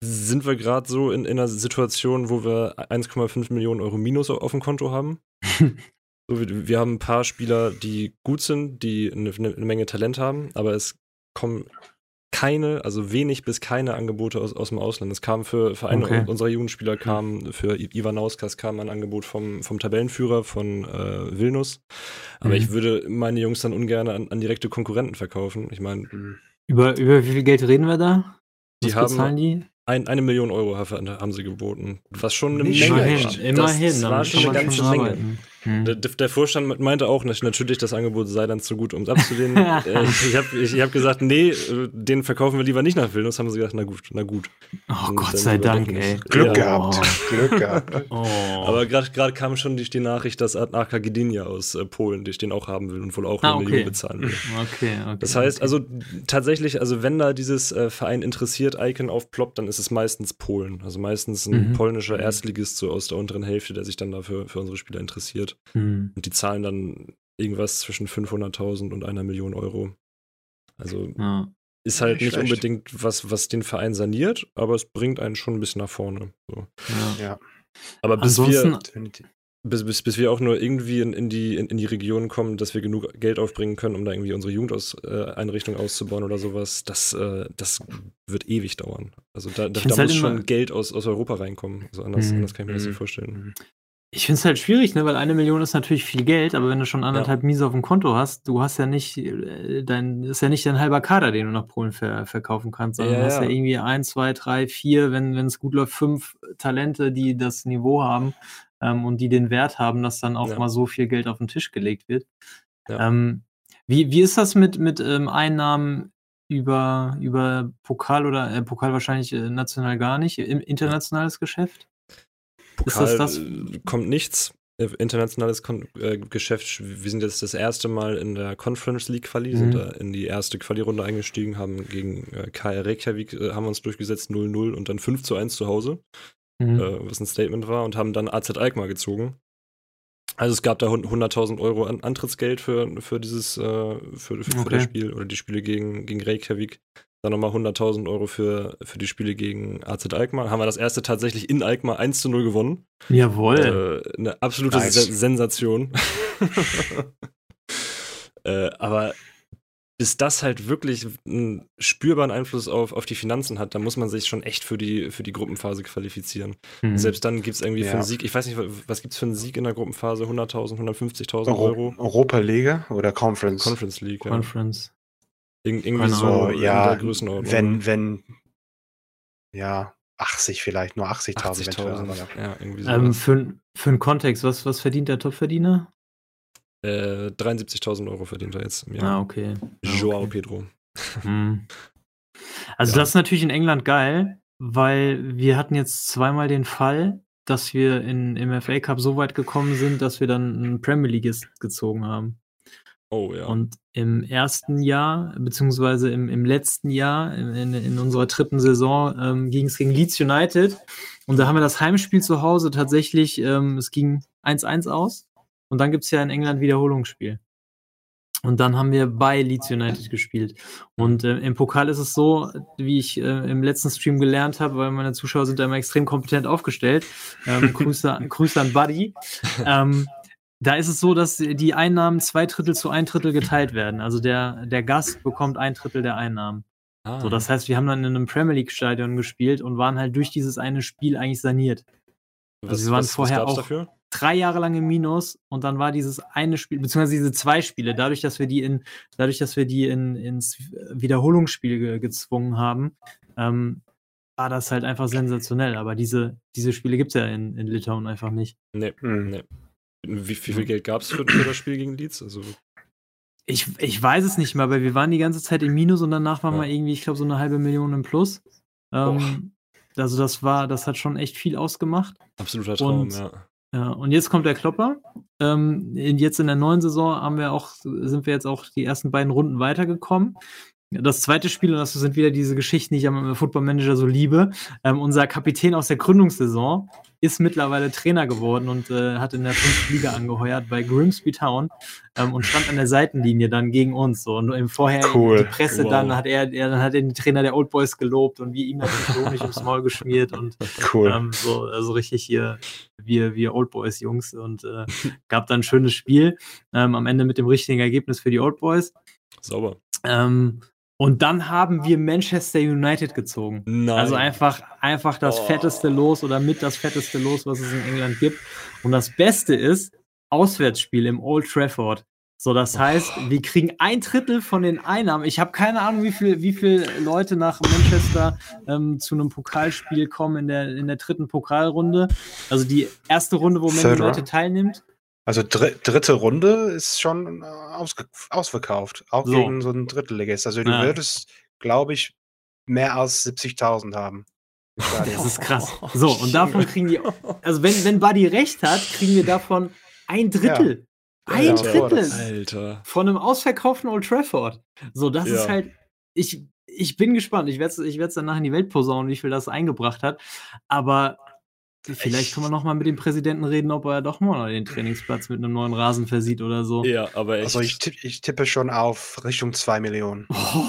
sind wir gerade so in, in, einer Situation, wo wir 1,5 Millionen Euro Minus auf dem Konto haben. so, wir, wir, haben ein paar Spieler, die gut sind, die eine, eine, Menge Talent haben, aber es kommen keine, also wenig bis keine Angebote aus, aus dem Ausland. Es kam für, für einen okay. unserer Jugendspieler, kam für Ivan Nauskas kam ein Angebot vom, vom Tabellenführer von äh, Vilnius. Aber mhm. ich würde meine Jungs dann ungern an, an direkte Konkurrenten verkaufen. Ich meine. Über, über wie viel Geld reden wir da? Was die haben, die? Ein, eine Million Euro haben sie geboten. Was schon eine Menge immerhin, war. Immerhin, das war schon eine ganze Menge. Hm. Der, der, Vorstand meinte auch, natürlich das Angebot sei dann zu gut, um es abzulehnen. äh, ich habe ich hab gesagt, nee, den verkaufen wir lieber nicht nach Vilnius. Haben sie gesagt, na gut, na gut. Oh, Gott sei Dank, ey. Glück ja. gehabt. Oh. Glück gehabt. Oh. Aber gerade kam schon die, die Nachricht, dass Arka Gdynia aus äh, Polen dich den auch haben will und wohl auch ah, eine okay. Million bezahlen will. Okay, okay. Das heißt, okay. also tatsächlich, also wenn da dieses äh, Verein interessiert Icon aufploppt, dann ist es meistens Polen. Also meistens ein mhm. polnischer mhm. Erstligist so aus der unteren Hälfte, der sich dann dafür für unsere Spieler interessiert. Mhm. Und die zahlen dann irgendwas zwischen 500.000 und einer Million Euro. Also ja. ist halt nicht, nicht unbedingt was, was den Verein saniert, aber es bringt einen schon ein bisschen nach vorne. So. Ja. ja. Aber bis wir, bis, bis, bis wir auch nur irgendwie in, in, die, in, in, die Region kommen, dass wir genug Geld aufbringen können, um da irgendwie unsere Jugendeinrichtung äh, auszubauen oder sowas, das, äh, das wird ewig dauern. Also da, da, da halt muss schon Geld aus, aus Europa reinkommen. Also anders, mhm. anders kann ich mir das nicht mhm. vorstellen. Ich finde es halt schwierig, ne, weil eine Million ist natürlich viel Geld, aber wenn du schon anderthalb ja. Miese auf dem Konto hast, du hast ja nicht, äh, dein, ist ja nicht dein halber Kader, den du nach Polen ver verkaufen kannst, sondern ja, du hast ja. irgendwie ein, zwei, drei, vier, wenn es gut läuft, fünf Talente, die das Niveau haben ähm, und die den Wert haben, dass dann auch mal so viel Geld auf den Tisch gelegt wird. Ähm, wie, wie ist das mit, mit ähm, Einnahmen über, über Pokal oder äh, Pokal wahrscheinlich äh, national gar nicht, im internationales Geschäft? Pokal ist das kommt nichts. Äh, internationales Kon äh, Geschäft. Wir sind jetzt das erste Mal in der Conference League Quali, mhm. sind da in die erste Quali-Runde eingestiegen, haben gegen äh, KR Reykjavik äh, haben uns durchgesetzt 0-0 und dann 5 zu 1 zu Hause, mhm. äh, was ein Statement war, und haben dann AZ Alkmaar gezogen. Also es gab da 100.000 Euro an Antrittsgeld für, für dieses, äh, für, für, okay. für das Spiel oder die Spiele gegen, gegen Reykjavik. Dann nochmal 100.000 Euro für, für die Spiele gegen AZ Alkmaar. Haben wir das erste tatsächlich in Alkmaar 1 zu 0 gewonnen. Jawohl. Äh, eine absolute nice. Se Sensation. äh, aber bis das halt wirklich einen spürbaren Einfluss auf, auf die Finanzen hat, da muss man sich schon echt für die, für die Gruppenphase qualifizieren. Mhm. Selbst dann gibt es irgendwie ja. für einen Sieg, ich weiß nicht, was gibt es für einen Sieg in der Gruppenphase? 100.000, 150.000 Euro? Europa Liga oder Conference? Conference League, ja. Conference. Ir irgendwie so ja, Wenn, wenn, ja, 80 vielleicht, nur 80.000. 80 ja, irgendwie so. Ähm, für, für einen Kontext, was, was verdient der Topverdiener? Äh, 73.000 Euro verdient er jetzt im Jahr. Ah, okay. Joao okay. Pedro. Hm. Also, ja. das ist natürlich in England geil, weil wir hatten jetzt zweimal den Fall, dass wir in, im FA Cup so weit gekommen sind, dass wir dann einen Premier League gezogen haben. Oh ja. Und im ersten Jahr, beziehungsweise im, im letzten Jahr, in, in unserer dritten Saison, ähm, ging es gegen Leeds United. Und da haben wir das Heimspiel zu Hause tatsächlich, ähm, es ging 1-1 aus. Und dann gibt es ja in England Wiederholungsspiel. Und dann haben wir bei Leeds United gespielt. Und äh, im Pokal ist es so, wie ich äh, im letzten Stream gelernt habe, weil meine Zuschauer sind da immer extrem kompetent aufgestellt. Ähm, Grüße, Grüße an Buddy. Ähm, da ist es so, dass die Einnahmen zwei Drittel zu ein Drittel geteilt werden. Also der, der Gast bekommt ein Drittel der Einnahmen. Ah. So, das heißt, wir haben dann in einem Premier League Stadion gespielt und waren halt durch dieses eine Spiel eigentlich saniert. Also was, wir waren was, vorher was auch dafür? drei Jahre lang im Minus und dann war dieses eine Spiel, beziehungsweise diese zwei Spiele, dadurch, dass wir die in, dadurch, dass wir die in, ins Wiederholungsspiel ge gezwungen haben, ähm, war das halt einfach sensationell. Aber diese, diese Spiele gibt es ja in, in Litauen einfach nicht. Nee, hm. nee. Wie, wie viel Geld gab es für, für, das Spiel gegen Leeds? Also ich, ich weiß es nicht mehr, aber wir waren die ganze Zeit im Minus und danach waren ja. wir irgendwie, ich glaube, so eine halbe Million im Plus. Ähm, also das war, das hat schon echt viel ausgemacht. Absoluter Traum, und, ja. Ja, und jetzt kommt der Klopper. Ähm, jetzt in der neuen Saison haben wir auch, sind wir jetzt auch die ersten beiden Runden weitergekommen. Das zweite Spiel, und das sind wieder diese Geschichten, die ich am Football Manager so liebe. Ähm, unser Kapitän aus der Gründungssaison ist mittlerweile Trainer geworden und äh, hat in der fünften Liga angeheuert bei Grimsby Town ähm, und stand an der Seitenlinie dann gegen uns. So. Und im Vorher cool. die Presse wow. dann hat er, er, dann hat er den Trainer der Old Boys gelobt und wir ihm natürlich Honig ums Maul geschmiert und cool. ähm, so, also richtig hier wir, wir Old Boys Jungs und äh, gab dann ein schönes Spiel. Ähm, am Ende mit dem richtigen Ergebnis für die Old Boys. Sauber. Ähm, und dann haben wir Manchester United gezogen. Nein. Also einfach, einfach das oh. fetteste Los oder mit das fetteste Los, was es in England gibt. Und das Beste ist, Auswärtsspiel im Old Trafford. So, das heißt, oh. wir kriegen ein Drittel von den Einnahmen. Ich habe keine Ahnung, wie viel, wie viel Leute nach Manchester ähm, zu einem Pokalspiel kommen in der, in der dritten Pokalrunde. Also die erste Runde, wo Man United teilnimmt. Also dr dritte Runde ist schon äh, ausverkauft, auch so. gegen so einen Drittligist. Also du ja. würdest, glaube ich, mehr als 70.000 haben. Das ist krass. So, und davon kriegen die, also wenn, wenn Buddy recht hat, kriegen wir davon ein Drittel. Ja. Ein ja, Drittel Alter. von einem ausverkauften Old Trafford. So, das ist halt, ich, ich bin gespannt. Ich werde es ich dann nachher in die Welt posaunen, wie viel das eingebracht hat. Aber Vielleicht können wir noch mal mit dem Präsidenten reden, ob er doch mal den Trainingsplatz mit einem neuen Rasen versieht oder so. Ja, aber echt. Also ich, tippe, ich tippe schon auf Richtung 2 Millionen. Oh,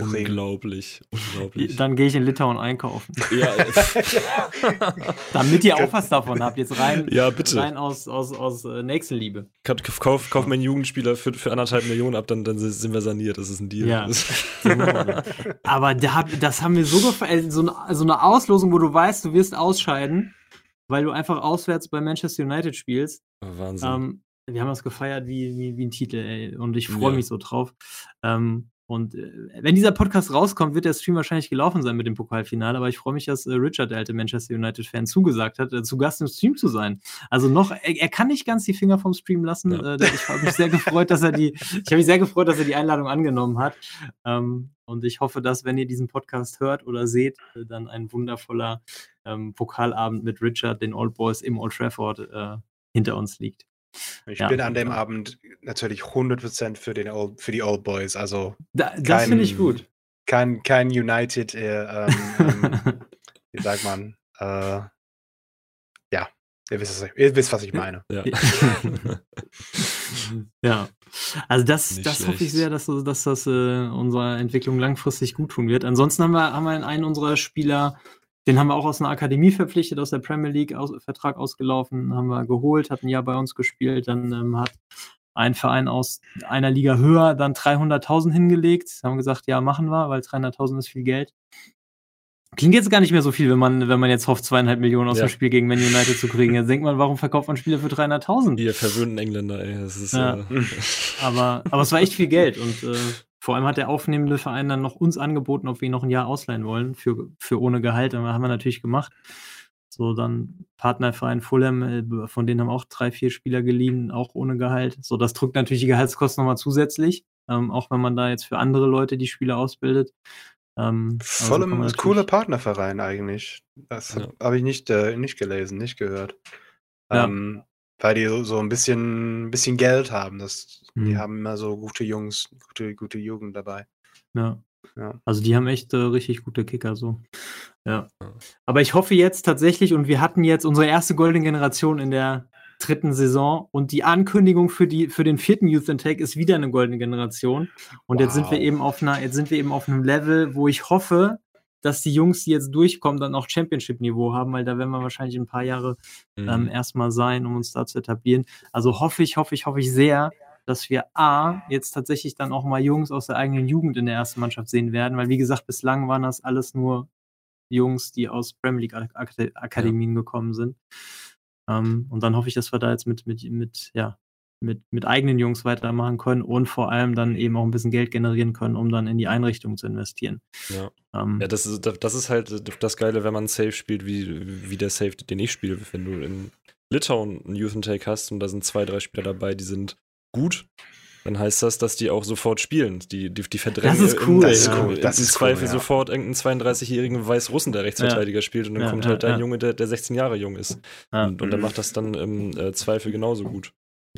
unglaublich, unglaublich. Dann gehe ich in Litauen einkaufen. Ja. Damit ihr auch was davon habt. Jetzt rein, ja, bitte. rein aus, aus, aus äh, Nächstenliebe. Kauf, kauf meinen Jugendspieler für, für anderthalb Millionen ab, dann, dann sind wir saniert. Das ist ein Deal. Ja. aber da, das haben wir so gefallen. So, eine, so eine Auslosung, wo du weißt, du wirst ausscheiden weil du einfach auswärts bei Manchester United spielst. Wahnsinn. Ähm, wir haben das gefeiert wie, wie, wie ein Titel, ey. Und ich freue ja. mich so drauf. Ähm, Und äh, wenn dieser Podcast rauskommt, wird der Stream wahrscheinlich gelaufen sein mit dem Pokalfinale. Aber ich freue mich, dass äh, Richard, der alte Manchester United-Fan, zugesagt hat, äh, zu Gast im Stream zu sein. Also noch, er, er, kann nicht ganz die Finger vom Stream lassen. Ja. Äh, ich habe mich sehr gefreut, dass er die, ich habe mich sehr gefreut, dass er die Einladung angenommen hat. Ähm, und ich hoffe, dass, wenn ihr diesen Podcast hört oder seht, äh, dann ein wundervoller ähm, Pokalabend mit Richard, den Old Boys im Old Trafford, äh, hinter uns liegt. Ich ja, bin an dem Abend natürlich 100% für, den Old, für die Old Boys. Also da, das finde ich gut. Kein, kein United, äh, ähm, ähm, wie sagt man, äh, ja, ihr wisst, was ich, ihr wisst, was ich meine. Ja, ja. also das, das hoffe ich sehr, dass, dass das äh, unserer Entwicklung langfristig gut tun wird. Ansonsten haben wir, haben wir einen unserer Spieler den haben wir auch aus einer Akademie verpflichtet, aus der Premier League aus, Vertrag ausgelaufen, haben wir geholt, hat ein Jahr bei uns gespielt, dann ähm, hat ein Verein aus einer Liga höher dann 300.000 hingelegt, haben gesagt, ja, machen wir, weil 300.000 ist viel Geld. Klingt jetzt gar nicht mehr so viel, wenn man, wenn man jetzt hofft, zweieinhalb Millionen aus ja. dem Spiel gegen Man United zu kriegen. Jetzt denkt man, warum verkauft man Spieler für 300.000? Ihr verwöhnten Engländer, ey. Das ist, ja. äh... aber, aber es war echt viel Geld und äh, vor allem hat der aufnehmende Verein dann noch uns angeboten, ob wir ihn noch ein Jahr ausleihen wollen, für, für ohne Gehalt. Und das haben wir natürlich gemacht. So, dann Partnerverein Fulham, äh, von denen haben auch drei, vier Spieler geliehen, auch ohne Gehalt. So, das drückt natürlich die Gehaltskosten nochmal zusätzlich, ähm, auch wenn man da jetzt für andere Leute die Spieler ausbildet. Ähm, Fulham ist ein cooler Partnerverein eigentlich. Das ja. habe ich nicht, äh, nicht gelesen, nicht gehört. Ja. Ähm, weil die so, so ein bisschen, bisschen Geld haben. Das, mhm. Die haben immer so gute Jungs, gute, gute Jugend dabei. Ja. ja. Also die haben echt äh, richtig gute Kicker so. Ja. Aber ich hoffe jetzt tatsächlich, und wir hatten jetzt unsere erste Golden Generation in der dritten Saison und die Ankündigung für, die, für den vierten Youth Intake ist wieder eine goldene Generation. Und wow. jetzt sind wir eben auf einer, jetzt sind wir eben auf einem Level, wo ich hoffe, dass die Jungs, die jetzt durchkommen, dann auch Championship-Niveau haben, weil da werden wir wahrscheinlich ein paar Jahre mhm. ähm, erstmal sein, um uns da zu etablieren. Also hoffe ich, hoffe ich, hoffe ich sehr, dass wir A, jetzt tatsächlich dann auch mal Jungs aus der eigenen Jugend in der ersten Mannschaft sehen werden, weil wie gesagt, bislang waren das alles nur Jungs, die aus Premier League Akademien ja. gekommen sind. Um, ähm, und dann hoffe ich, dass wir da jetzt mit, mit, mit, ja, mit, mit eigenen Jungs weitermachen können und vor allem dann eben auch ein bisschen Geld generieren können, um dann in die Einrichtung zu investieren. Ja, ähm, ja das, ist, das ist halt das Geile, wenn man Safe spielt, wie, wie der Safe, den ich spiele. Wenn du in Litauen einen Youth Intake hast und da sind zwei, drei Spieler dabei, die sind gut, dann heißt das, dass die auch sofort spielen. Die, die, die verdrängen das ist cool, das ist cool. Das im ist Zweifel cool, ja. sofort irgendeinen 32-jährigen Weißrussen, der Rechtsverteidiger ja. spielt und dann ja, kommt halt ein Junge, der, der 16 Jahre jung ist. Und, und der macht das dann im äh, Zweifel genauso gut.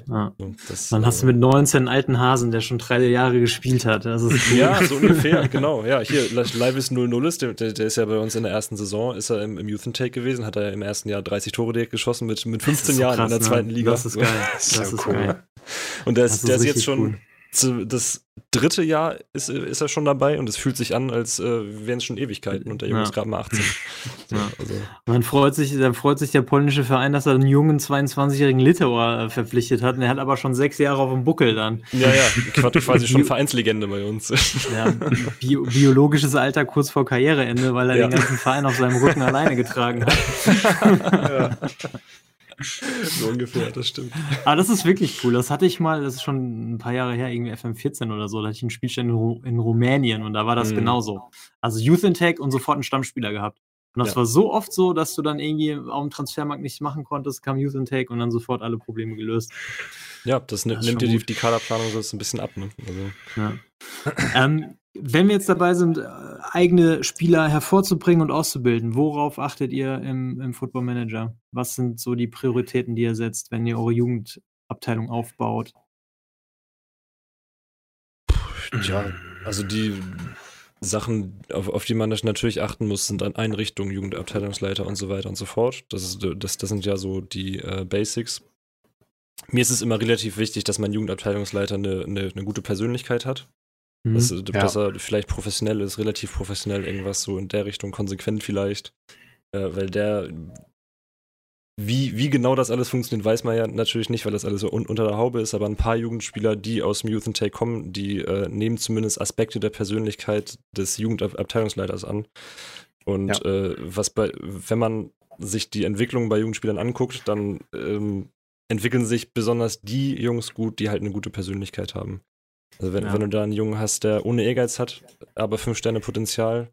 Ja. Das, Dann hast du mit 19 einen alten Hasen, der schon drei Jahre gespielt hat. Das ist cool. Ja, so ungefähr, genau. Ja, hier, Livis 00 ist, der, der, ist ja bei uns in der ersten Saison, ist er im, im Youth Intake gewesen, hat er im ersten Jahr 30 Tore direkt geschossen mit, mit 15 so Jahren krass, in der zweiten ne? Liga. Das ist geil. Das, das ist, cool. geil. Und der ist, ist der ist jetzt schon, cool das dritte Jahr ist, ist er schon dabei und es fühlt sich an, als äh, wären es schon Ewigkeiten und der Junge ja. ist gerade mal 18. So, ja. also. Man freut sich, dann freut sich der polnische Verein, dass er einen jungen 22-jährigen Litauer äh, verpflichtet hat. Und er hat aber schon sechs Jahre auf dem Buckel dann. Ja, ja, quasi schon Vereinslegende bei uns. Ja, bio biologisches Alter kurz vor Karriereende, weil er ja. den ganzen Verein auf seinem Rücken alleine getragen hat. Ja. So ungefähr, das stimmt. Aber das ist wirklich cool. Das hatte ich mal, das ist schon ein paar Jahre her, irgendwie FM14 oder so, da hatte ich einen Spielstand in, Ru in Rumänien und da war das mhm. genauso. Also Youth Intake und sofort einen Stammspieler gehabt. Und das ja. war so oft so, dass du dann irgendwie auf dem Transfermarkt nichts machen konntest, kam Youth Intake und dann sofort alle Probleme gelöst. Ja, das, das nimmt dir die, die Kaderplanung so ein bisschen ab. Ne? Also. Ja. ähm, wenn wir jetzt dabei sind, äh, eigene Spieler hervorzubringen und auszubilden, worauf achtet ihr im, im Football Manager? Was sind so die Prioritäten, die ihr setzt, wenn ihr eure Jugendabteilung aufbaut? Ja, also die Sachen, auf, auf die man natürlich achten muss, sind dann Einrichtungen, Jugendabteilungsleiter und so weiter und so fort. Das, ist, das, das sind ja so die äh, Basics. Mir ist es immer relativ wichtig, dass mein Jugendabteilungsleiter eine, eine, eine gute Persönlichkeit hat. Mhm. Dass, ja. dass, er vielleicht professionell ist, relativ professionell, irgendwas so in der Richtung, konsequent vielleicht. Äh, weil der, wie, wie genau das alles funktioniert, weiß man ja natürlich nicht, weil das alles so un unter der Haube ist, aber ein paar Jugendspieler, die aus dem Youth and Take kommen, die äh, nehmen zumindest Aspekte der Persönlichkeit des Jugendabteilungsleiters an. Und ja. äh, was bei, wenn man sich die Entwicklung bei Jugendspielern anguckt, dann ähm, entwickeln sich besonders die Jungs gut, die halt eine gute Persönlichkeit haben. Also wenn, ja. wenn du da einen Jungen hast, der ohne Ehrgeiz hat, aber fünf Sterne Potenzial,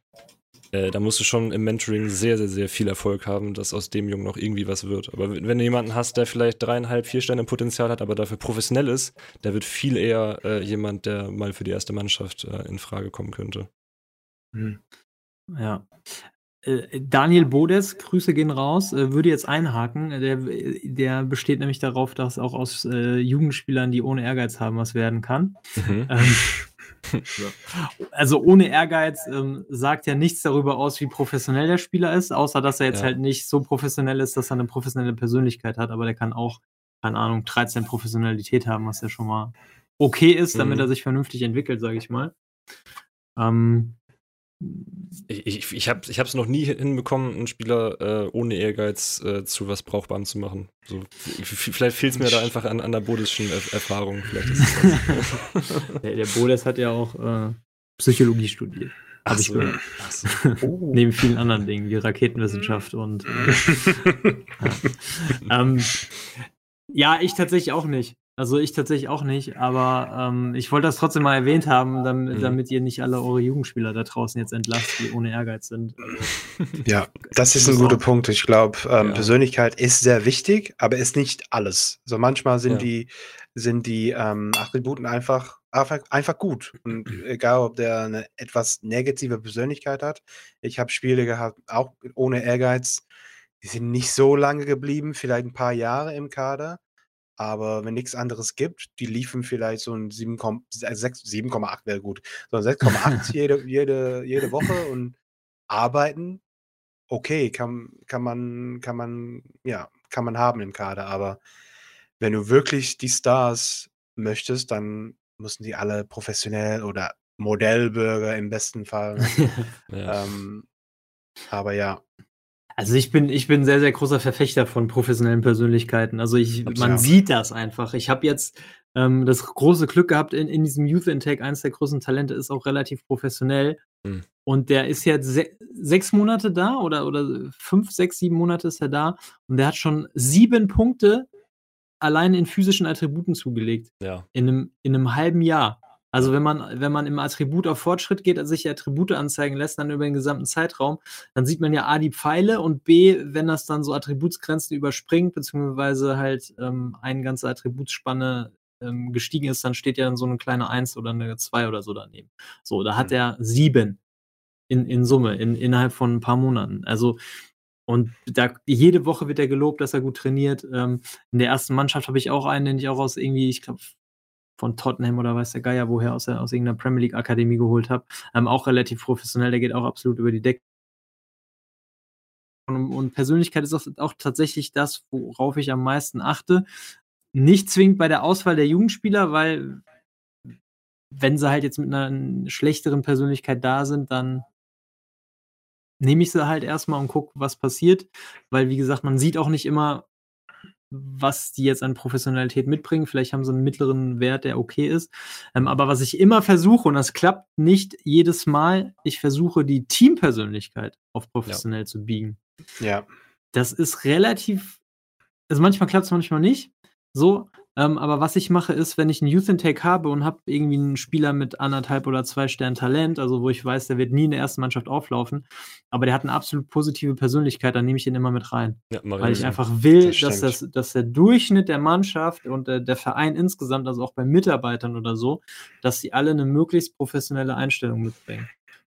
äh, da musst du schon im Mentoring sehr, sehr, sehr viel Erfolg haben, dass aus dem Jungen noch irgendwie was wird. Aber wenn du jemanden hast, der vielleicht dreieinhalb, vier Sterne Potenzial hat, aber dafür professionell ist, der wird viel eher äh, jemand, der mal für die erste Mannschaft äh, in Frage kommen könnte. Mhm. Ja. Äh, Daniel Bodes, Grüße gehen raus, äh, würde jetzt einhaken. Der, der besteht nämlich darauf, dass auch aus äh, Jugendspielern, die ohne Ehrgeiz haben, was werden kann. Mhm. Ähm, also ohne Ehrgeiz ähm, sagt ja nichts darüber aus, wie professionell der Spieler ist, außer dass er jetzt ja. halt nicht so professionell ist, dass er eine professionelle Persönlichkeit hat, aber der kann auch, keine Ahnung, 13 Professionalität haben, was ja schon mal okay ist, damit mhm. er sich vernünftig entwickelt, sage ich mal. Ähm, ich, ich, ich habe es noch nie hinbekommen, einen Spieler äh, ohne Ehrgeiz äh, zu was Brauchbarem zu machen. So, vielleicht fehlt es mir da einfach an, an der bodischen Erfahrung. Vielleicht ist der, der Bodes hat ja auch äh, Psychologie studiert. Habe ich gehört. So. Oh. Neben vielen anderen Dingen, wie Raketenwissenschaft und. Äh, ja. Ähm, ja, ich tatsächlich auch nicht. Also ich tatsächlich auch nicht, aber ähm, ich wollte das trotzdem mal erwähnt haben, damit, mhm. damit, ihr nicht alle eure Jugendspieler da draußen jetzt entlasst, die ohne Ehrgeiz sind. Ja, das ist ein guter Punkt. Ich glaube, ähm, ja. Persönlichkeit ist sehr wichtig, aber ist nicht alles. So manchmal sind ja. die, sind die ähm, Attributen einfach, einfach, einfach gut. Und egal, ob der eine etwas negative Persönlichkeit hat. Ich habe Spiele gehabt, auch ohne Ehrgeiz, die sind nicht so lange geblieben, vielleicht ein paar Jahre im Kader aber wenn nichts anderes gibt, die liefen vielleicht so ein 7,8 wäre gut, so ein 6,8 jede, jede, jede Woche und arbeiten, okay, kann, kann man, kann man, ja, kann man haben im Kader, aber wenn du wirklich die Stars möchtest, dann müssen die alle professionell oder Modellbürger im besten Fall. Ne? ja. ähm, aber ja, also ich bin, ich bin sehr, sehr großer Verfechter von professionellen Persönlichkeiten. Also ich, Absolut. man sieht das einfach. Ich habe jetzt ähm, das große Glück gehabt, in, in diesem Youth Intake, eines der größten Talente ist auch relativ professionell. Mhm. Und der ist jetzt se sechs Monate da oder, oder fünf, sechs, sieben Monate ist er da. Und der hat schon sieben Punkte allein in physischen Attributen zugelegt. Ja. In einem, in einem halben Jahr. Also wenn man, wenn man im Attribut auf Fortschritt geht, also sich Attribute anzeigen lässt, dann über den gesamten Zeitraum, dann sieht man ja A die Pfeile und B, wenn das dann so Attributsgrenzen überspringt, beziehungsweise halt ähm, eine ganze Attributsspanne ähm, gestiegen ist, dann steht ja dann so eine kleine Eins oder eine Zwei oder so daneben. So, da hat mhm. er sieben in, in Summe, in, innerhalb von ein paar Monaten. Also und da, jede Woche wird er gelobt, dass er gut trainiert. Ähm, in der ersten Mannschaft habe ich auch einen, den ich auch aus irgendwie, ich glaube, von Tottenham oder weiß der Geier woher aus, aus irgendeiner Premier League Akademie geholt habe. Ähm, auch relativ professionell, der geht auch absolut über die Decke. Und, und Persönlichkeit ist auch, auch, tatsächlich das, worauf ich am meisten achte. Nicht zwingend bei der Auswahl der Jugendspieler, weil wenn sie halt jetzt mit einer schlechteren Persönlichkeit da sind, dann nehme ich sie halt erstmal und gucke, was passiert. Weil, wie gesagt, man sieht auch nicht immer, was die jetzt an Professionalität mitbringen. Vielleicht haben sie einen mittleren Wert, der okay ist. Ähm, aber was ich immer versuche, und das klappt nicht jedes Mal, ich versuche die Teampersönlichkeit auf professionell ja. zu biegen. Ja. Das ist relativ, also manchmal klappt es, manchmal nicht. So, ähm, aber was ich mache, ist, wenn ich einen Youth Intake habe und habe irgendwie einen Spieler mit anderthalb oder zwei Sternen Talent, also wo ich weiß, der wird nie in der ersten Mannschaft auflaufen, aber der hat eine absolut positive Persönlichkeit, dann nehme ich den immer mit rein. Ja, weil ich einfach will, das dass, das, dass der Durchschnitt der Mannschaft und der, der Verein insgesamt, also auch bei Mitarbeitern oder so, dass sie alle eine möglichst professionelle Einstellung mitbringen.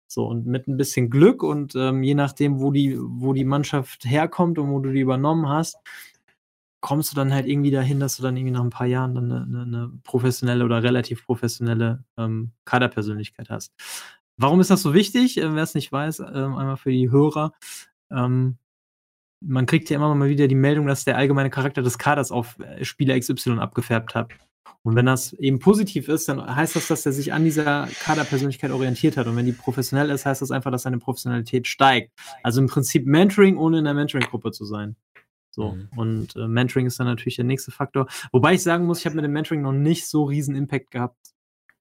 So, und mit ein bisschen Glück und ähm, je nachdem, wo die, wo die Mannschaft herkommt und wo du die übernommen hast, kommst du dann halt irgendwie dahin, dass du dann irgendwie nach ein paar Jahren dann eine, eine professionelle oder relativ professionelle ähm, Kaderpersönlichkeit hast. Warum ist das so wichtig? Äh, Wer es nicht weiß, äh, einmal für die Hörer. Ähm, man kriegt ja immer mal wieder die Meldung, dass der allgemeine Charakter des Kaders auf äh, Spieler XY abgefärbt hat. Und wenn das eben positiv ist, dann heißt das, dass er sich an dieser Kaderpersönlichkeit orientiert hat. Und wenn die professionell ist, heißt das einfach, dass seine Professionalität steigt. Also im Prinzip Mentoring, ohne in der Mentoring-Gruppe zu sein. So, mhm. und äh, Mentoring ist dann natürlich der nächste Faktor. Wobei ich sagen muss, ich habe mit dem Mentoring noch nicht so riesen Impact gehabt,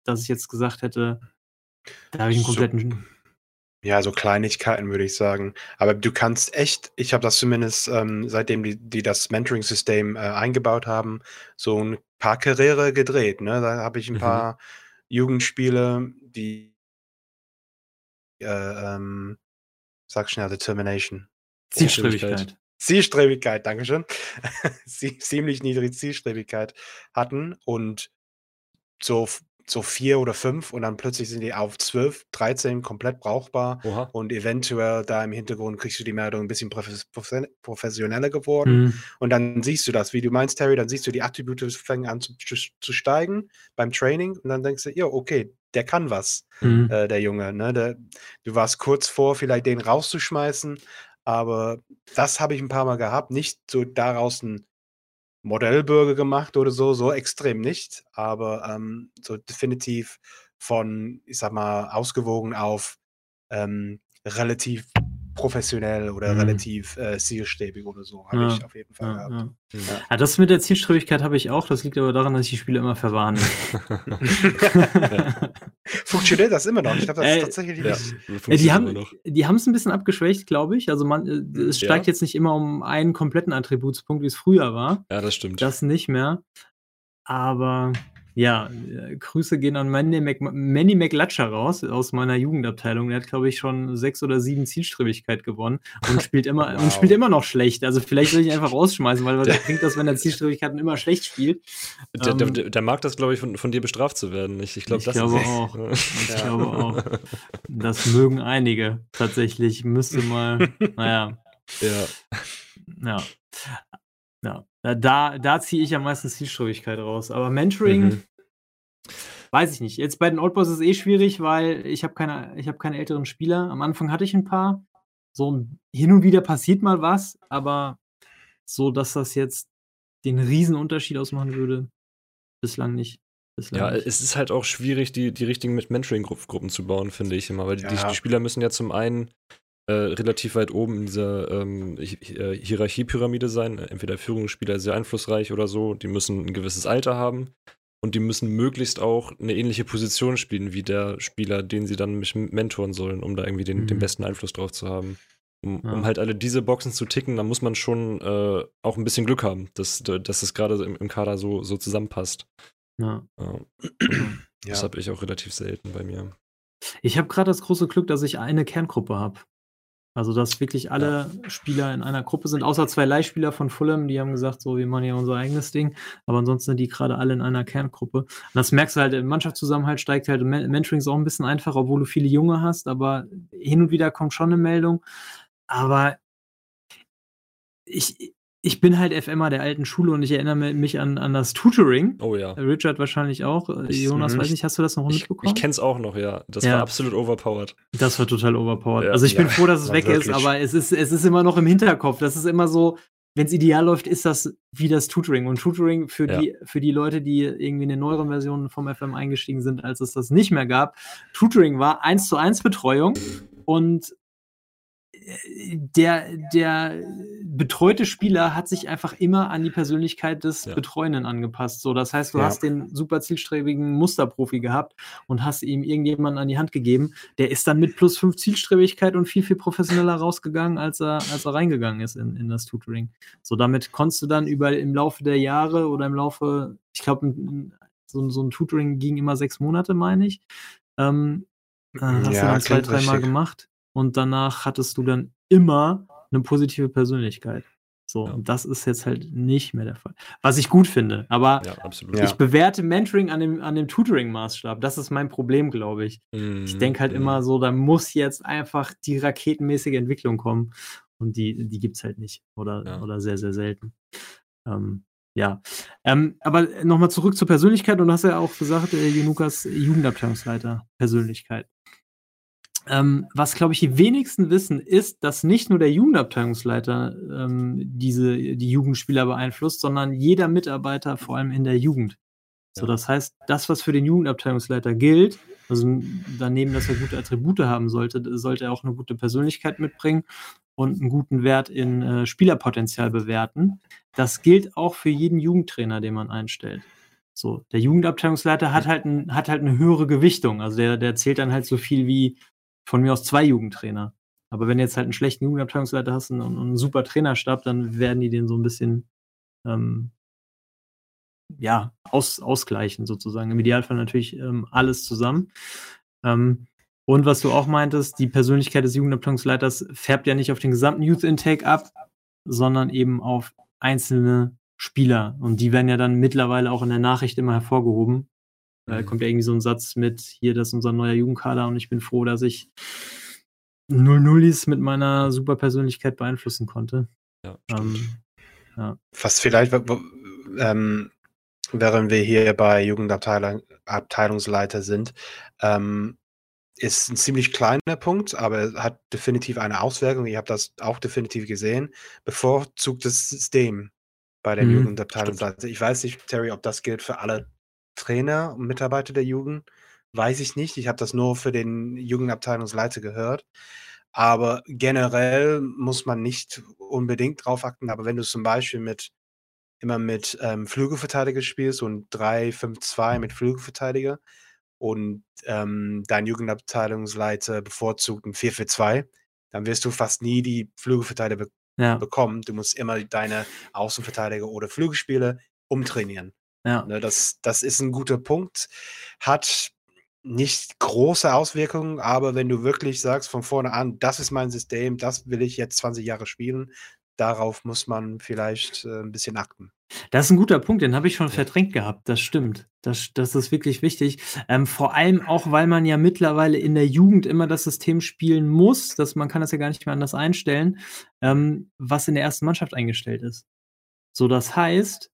dass ich jetzt gesagt hätte, da habe ich einen kompletten. So, ja, so Kleinigkeiten würde ich sagen. Aber du kannst echt, ich habe das zumindest, ähm, seitdem die, die das Mentoring-System äh, eingebaut haben, so ein paar Karriere gedreht. Ne? Da habe ich ein mhm. paar Jugendspiele, die äh, ähm, sag schnell, Determination. Zielstrebigkeit. Zielstrebigkeit, Dankeschön. Ziemlich niedrige Zielstrebigkeit hatten und so so vier oder fünf und dann plötzlich sind die auf zwölf, dreizehn komplett brauchbar Oha. und eventuell da im Hintergrund kriegst du die Meldung ein bisschen professioneller geworden mhm. und dann siehst du das, wie du meinst, Terry, dann siehst du die Attribute fangen an zu, zu steigen beim Training und dann denkst du, ja, okay, der kann was, mhm. äh, der Junge. Ne? Der, du warst kurz vor, vielleicht den rauszuschmeißen, aber das habe ich ein paar Mal gehabt, nicht so daraus ein Modellbürger gemacht oder so, so extrem nicht, aber ähm, so definitiv von, ich sag mal, ausgewogen auf ähm, relativ professionell oder mhm. relativ äh, zielstrebig oder so, habe ja, ich auf jeden Fall ja, gehabt. Ja. Ja. Ah, das mit der Zielstrebigkeit habe ich auch, das liegt aber daran, dass ich die Spiele immer verwarne. Funktioniert das immer noch? Ich glaube, das äh, ist tatsächlich nicht. Äh, die haben die haben es ein bisschen abgeschwächt, glaube ich. Also man, äh, es steigt jetzt nicht immer um einen kompletten Attributspunkt, wie es früher war. Ja, das stimmt. Das nicht mehr. Aber ja, äh, Grüße gehen an Manny, Mac, Manny McLatcher raus aus meiner Jugendabteilung. Der hat, glaube ich, schon sechs oder sieben Zielstrebigkeit gewonnen und spielt immer wow. und spielt immer noch schlecht. Also vielleicht soll ich ihn einfach rausschmeißen, weil was bringt das, wenn er Zielstrebigkeiten immer schlecht spielt. Der, ähm, der, der mag das, glaube ich, von, von, dir bestraft zu werden. Ich, ich, glaub, ich glaube auch. Ich ja. glaube auch. Das mögen einige tatsächlich. Müsste mal, naja. Ja. Ja. Ja. Da, da ziehe ich am meisten Zielstrebigkeit raus. Aber Mentoring, mhm. weiß ich nicht. Jetzt bei den Oldboys ist es eh schwierig, weil ich habe keine, hab keine älteren Spieler. Am Anfang hatte ich ein paar. So hin und wieder passiert mal was, aber so, dass das jetzt den Riesenunterschied ausmachen würde, bislang nicht. Bislang ja, nicht. es ist halt auch schwierig, die, die richtigen Mentoring-Gruppen zu bauen, finde ich immer, weil ja. die, die, Spieler müssen ja zum einen äh, relativ weit oben in dieser ähm, äh, Hierarchiepyramide sein. Entweder Führungsspieler sehr einflussreich oder so. Die müssen ein gewisses Alter haben und die müssen möglichst auch eine ähnliche Position spielen wie der Spieler, den sie dann mentoren sollen, um da irgendwie den, mhm. den besten Einfluss drauf zu haben. Um, ja. um, halt alle diese Boxen zu ticken, da muss man schon äh, auch ein bisschen Glück haben, dass, dass es gerade im, im, Kader so, so zusammenpasst. Ja. Das habe ich auch relativ selten bei mir. Ich habe gerade das große Glück, dass ich eine Kerngruppe habe. Also, dass wirklich alle ja. Spieler in einer Gruppe sind, außer zwei Leihspieler von Fulham, die haben gesagt, so, wir machen ja unser eigenes Ding. Aber ansonsten sind die gerade alle in einer Kerngruppe. Und das merkst du halt, im Mannschaftszusammenhalt steigt halt, Mentoring ist auch ein bisschen einfacher, obwohl du viele Junge hast, aber hin und wieder kommt schon eine Meldung. Aber ich, ich bin halt FMer der alten Schule und ich erinnere mich an, an das Tutoring. Oh ja. Richard wahrscheinlich auch. Ich, Jonas, ich, weiß nicht, hast du das noch mitbekommen? Ich, kenn's auch noch, ja. Das ja. war absolut overpowered. Das war total overpowered. Ja. Also ich ja. bin froh, dass es weg wirklich. ist, aber es ist, es ist immer noch im Hinterkopf. Das ist immer so, wenn es ideal läuft, ist das wie das Tutoring. Und Tutoring für, die, für die Leute, die irgendwie in den neueren Versionen vom FM eingestiegen sind, als es das nicht mehr gab, Tutoring war eins zu eins Betreuung und der, der betreute Spieler hat sich einfach immer an die Persönlichkeit des ja. Betreuenden angepasst. So, das heißt, du ja. hast den super zielstrebigen Musterprofi gehabt und hast ihm irgendjemanden an die Hand gegeben. Der ist dann mit plus fünf Zielstrebigkeit und viel, viel professioneller rausgegangen, als er, als er reingegangen ist in, in das Tutoring. So, damit konntest du dann über im Laufe der Jahre oder im Laufe, ich glaube, so, so ein Tutoring ging immer sechs Monate, meine ich. Ähm, äh, hast ja, du dann zwei, dreimal gemacht und danach hattest du dann immer eine positive Persönlichkeit. So, ja. und das ist jetzt halt nicht mehr der Fall. Was ich gut finde, aber ja, ich bewerte Mentoring an dem, an dem Tutoring-Maßstab. Das ist mein Problem, glaube ich. Mhm. Ich denke halt mhm. immer so, da muss jetzt einfach die raketenmäßige Entwicklung kommen. Und die, die gibt es halt nicht. Oder, ja. oder sehr, sehr selten. Ähm, ja. Ähm, aber nochmal zurück zur Persönlichkeit. Und du hast ja auch gesagt, äh, Junukas Jugendabteilungsleiter Persönlichkeit. Ähm, was, glaube ich, die wenigsten wissen, ist, dass nicht nur der Jugendabteilungsleiter ähm, diese, die Jugendspieler beeinflusst, sondern jeder Mitarbeiter, vor allem in der Jugend. So, das heißt, das, was für den Jugendabteilungsleiter gilt, also daneben, dass er gute Attribute haben sollte, sollte er auch eine gute Persönlichkeit mitbringen und einen guten Wert in äh, Spielerpotenzial bewerten. Das gilt auch für jeden Jugendtrainer, den man einstellt. So, der Jugendabteilungsleiter hat halt, ein, hat halt eine höhere Gewichtung. Also der, der zählt dann halt so viel wie von mir aus zwei Jugendtrainer. Aber wenn du jetzt halt einen schlechten Jugendabteilungsleiter hast und, und einen super Trainerstab, dann werden die den so ein bisschen, ähm, ja, aus, ausgleichen sozusagen. Im Idealfall natürlich ähm, alles zusammen. Ähm, und was du auch meintest, die Persönlichkeit des Jugendabteilungsleiters färbt ja nicht auf den gesamten Youth Intake ab, sondern eben auf einzelne Spieler. Und die werden ja dann mittlerweile auch in der Nachricht immer hervorgehoben. Da mhm. kommt ja irgendwie so ein Satz mit, hier, das ist unser neuer Jugendkader und ich bin froh, dass ich 0-0is mit meiner Superpersönlichkeit beeinflussen konnte. Ja, ähm, ja. Was vielleicht, ähm, während wir hier bei Jugendabteilungsleiter sind, ähm, ist ein ziemlich kleiner Punkt, aber hat definitiv eine Auswirkung. Ich habe das auch definitiv gesehen. Bevorzugtes System bei der mhm, Jugendabteilungsleiter. Ich weiß nicht, Terry, ob das gilt für alle Trainer und Mitarbeiter der Jugend. Weiß ich nicht. Ich habe das nur für den Jugendabteilungsleiter gehört. Aber generell muss man nicht unbedingt drauf achten. Aber wenn du zum Beispiel mit immer mit ähm, Flügelverteidiger spielst und 3-5-2 mit Flügelverteidiger und ähm, dein Jugendabteilungsleiter bevorzugt ein 4-4-2, dann wirst du fast nie die Flügelverteidiger be ja. bekommen. Du musst immer deine Außenverteidiger oder Flügelspieler umtrainieren. Ja. Ne, das, das ist ein guter Punkt. Hat nicht große Auswirkungen, aber wenn du wirklich sagst von vorne an, das ist mein System, das will ich jetzt 20 Jahre spielen, darauf muss man vielleicht äh, ein bisschen achten. Das ist ein guter Punkt, den habe ich schon verdrängt gehabt. Das stimmt. Das, das ist wirklich wichtig. Ähm, vor allem auch, weil man ja mittlerweile in der Jugend immer das System spielen muss, dass man kann das ja gar nicht mehr anders einstellen, ähm, was in der ersten Mannschaft eingestellt ist. So, das heißt,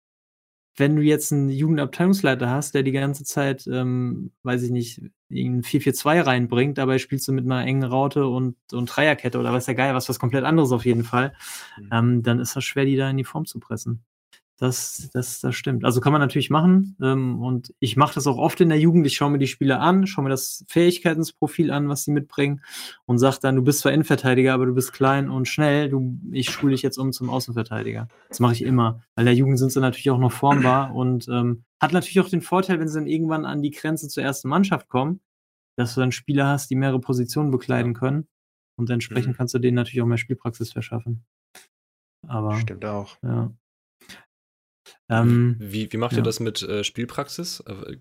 wenn du jetzt einen Jugendabteilungsleiter hast, der die ganze Zeit, ähm, weiß ich nicht, einen 4-4-2 reinbringt, dabei spielst du mit einer engen Raute und, und Dreierkette oder was ja geil, was was komplett anderes auf jeden Fall, mhm. ähm, dann ist das schwer, die da in die Form zu pressen. Das, das, das stimmt. Also kann man natürlich machen. Ähm, und ich mache das auch oft in der Jugend. Ich schaue mir die Spieler an, schaue mir das Fähigkeitsprofil an, was sie mitbringen und sage dann, du bist zwar Innenverteidiger, aber du bist klein und schnell. Du, ich schule dich jetzt um zum Außenverteidiger. Das mache ich immer. Weil in der Jugend sind sie natürlich auch noch formbar und ähm, hat natürlich auch den Vorteil, wenn sie dann irgendwann an die Grenze zur ersten Mannschaft kommen, dass du dann Spieler hast, die mehrere Positionen bekleiden können. Und entsprechend mhm. kannst du denen natürlich auch mehr Spielpraxis verschaffen. Aber. Stimmt auch. Ja. Ähm, wie, wie macht ja. ihr das mit äh, Spielpraxis? Äh,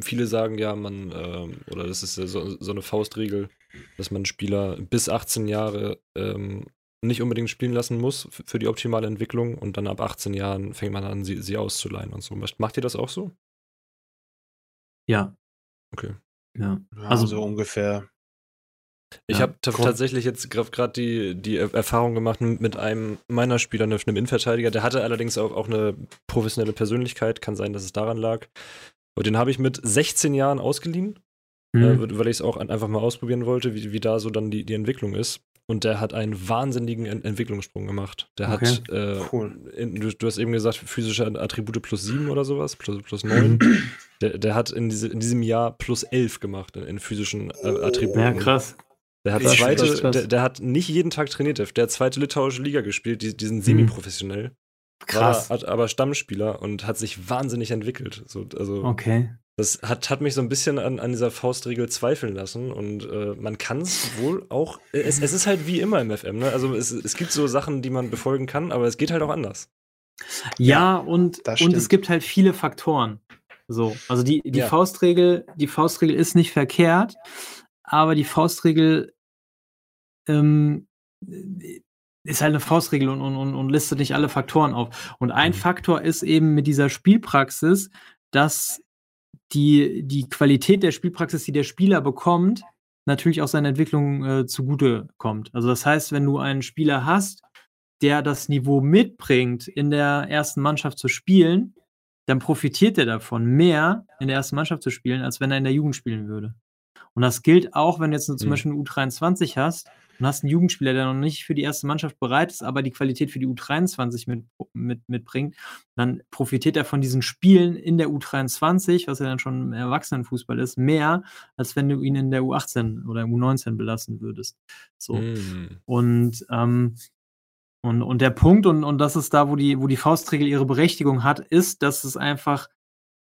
viele sagen ja, man, äh, oder das ist so, so, eine Faustregel, dass man Spieler bis 18 Jahre ähm, nicht unbedingt spielen lassen muss für die optimale Entwicklung und dann ab 18 Jahren fängt man an, sie, sie auszuleihen und so. Macht ihr das auch so? Ja. Okay. Ja. Also so ungefähr ich ja, habe tatsächlich jetzt gerade die, die Erfahrung gemacht mit einem meiner Spieler, einem Innenverteidiger. Der hatte allerdings auch, auch eine professionelle Persönlichkeit. Kann sein, dass es daran lag. Und den habe ich mit 16 Jahren ausgeliehen, mhm. äh, weil ich es auch einfach mal ausprobieren wollte, wie, wie da so dann die, die Entwicklung ist. Und der hat einen wahnsinnigen Ent Entwicklungssprung gemacht. Der okay. hat, äh, cool. in, du, du, hast eben gesagt, physische Attribute plus 7 oder sowas, plus, plus 9. der, der hat in, diese, in diesem Jahr plus 11 gemacht in, in physischen äh, Attributen. Ja, krass. Der hat, zweite, der, der, hat nicht jeden Tag trainiert, der hat zweite litauische Liga gespielt, die, die sind mhm. semi-professionell. Krass. War aber Stammspieler und hat sich wahnsinnig entwickelt. So, also, okay. Das hat, hat mich so ein bisschen an, an dieser Faustregel zweifeln lassen und äh, man kann es wohl auch. Es, es ist halt wie immer im FM, ne? Also es, es gibt so Sachen, die man befolgen kann, aber es geht halt auch anders. Ja, und, und es gibt halt viele Faktoren. So, also die, die ja. Faustregel, die Faustregel ist nicht verkehrt, aber die Faustregel ähm, ist halt eine Faustregel und, und, und listet nicht alle Faktoren auf. Und ein mhm. Faktor ist eben mit dieser Spielpraxis, dass die, die Qualität der Spielpraxis, die der Spieler bekommt, natürlich auch seiner Entwicklung äh, zugute kommt. Also das heißt, wenn du einen Spieler hast, der das Niveau mitbringt, in der ersten Mannschaft zu spielen, dann profitiert er davon mehr, in der ersten Mannschaft zu spielen, als wenn er in der Jugend spielen würde. Und das gilt auch, wenn du jetzt zum mhm. Beispiel eine U23 hast und hast einen Jugendspieler, der noch nicht für die erste Mannschaft bereit ist, aber die Qualität für die U23 mit, mit, mitbringt, dann profitiert er von diesen Spielen in der U23, was ja dann schon im Erwachsenenfußball ist, mehr, als wenn du ihn in der U18 oder U19 belassen würdest. So. Mhm. Und ähm, und, und der Punkt, und, und das ist da, wo die, wo die Faustregel ihre Berechtigung hat, ist, dass es einfach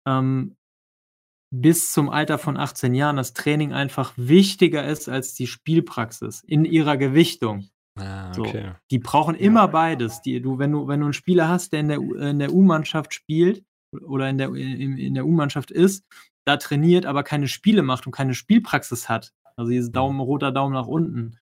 ähm, bis zum Alter von 18 Jahren das Training einfach wichtiger ist als die Spielpraxis in ihrer Gewichtung. Ah, okay. so, die brauchen immer beides. Die, du, wenn, du, wenn du einen Spieler hast, der in der, in der U-Mannschaft spielt, oder in der, in, in der U-Mannschaft ist, da trainiert, aber keine Spiele macht und keine Spielpraxis hat, also dieses Daumen, roter Daumen nach unten,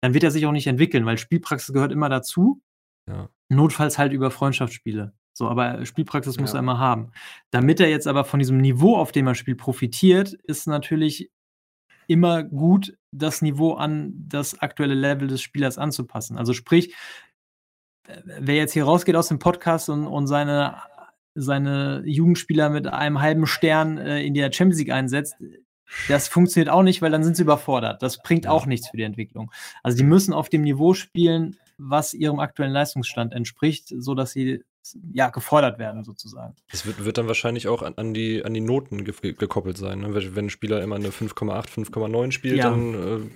dann wird er sich auch nicht entwickeln, weil Spielpraxis gehört immer dazu. Ja. Notfalls halt über Freundschaftsspiele. So, aber Spielpraxis ja. muss er immer haben. Damit er jetzt aber von diesem Niveau, auf dem er spielt, profitiert, ist natürlich immer gut, das Niveau an das aktuelle Level des Spielers anzupassen. Also sprich, wer jetzt hier rausgeht aus dem Podcast und, und seine, seine Jugendspieler mit einem halben Stern äh, in der Champions League einsetzt, das funktioniert auch nicht, weil dann sind sie überfordert. Das bringt auch nichts für die Entwicklung. Also die müssen auf dem Niveau spielen, was ihrem aktuellen Leistungsstand entspricht, so dass sie ja, gefordert werden, sozusagen. Es wird, wird dann wahrscheinlich auch an, an, die, an die Noten ge gekoppelt sein. Ne? Wenn ein Spieler immer eine 5,8, 5,9 spielt, ja. dann äh,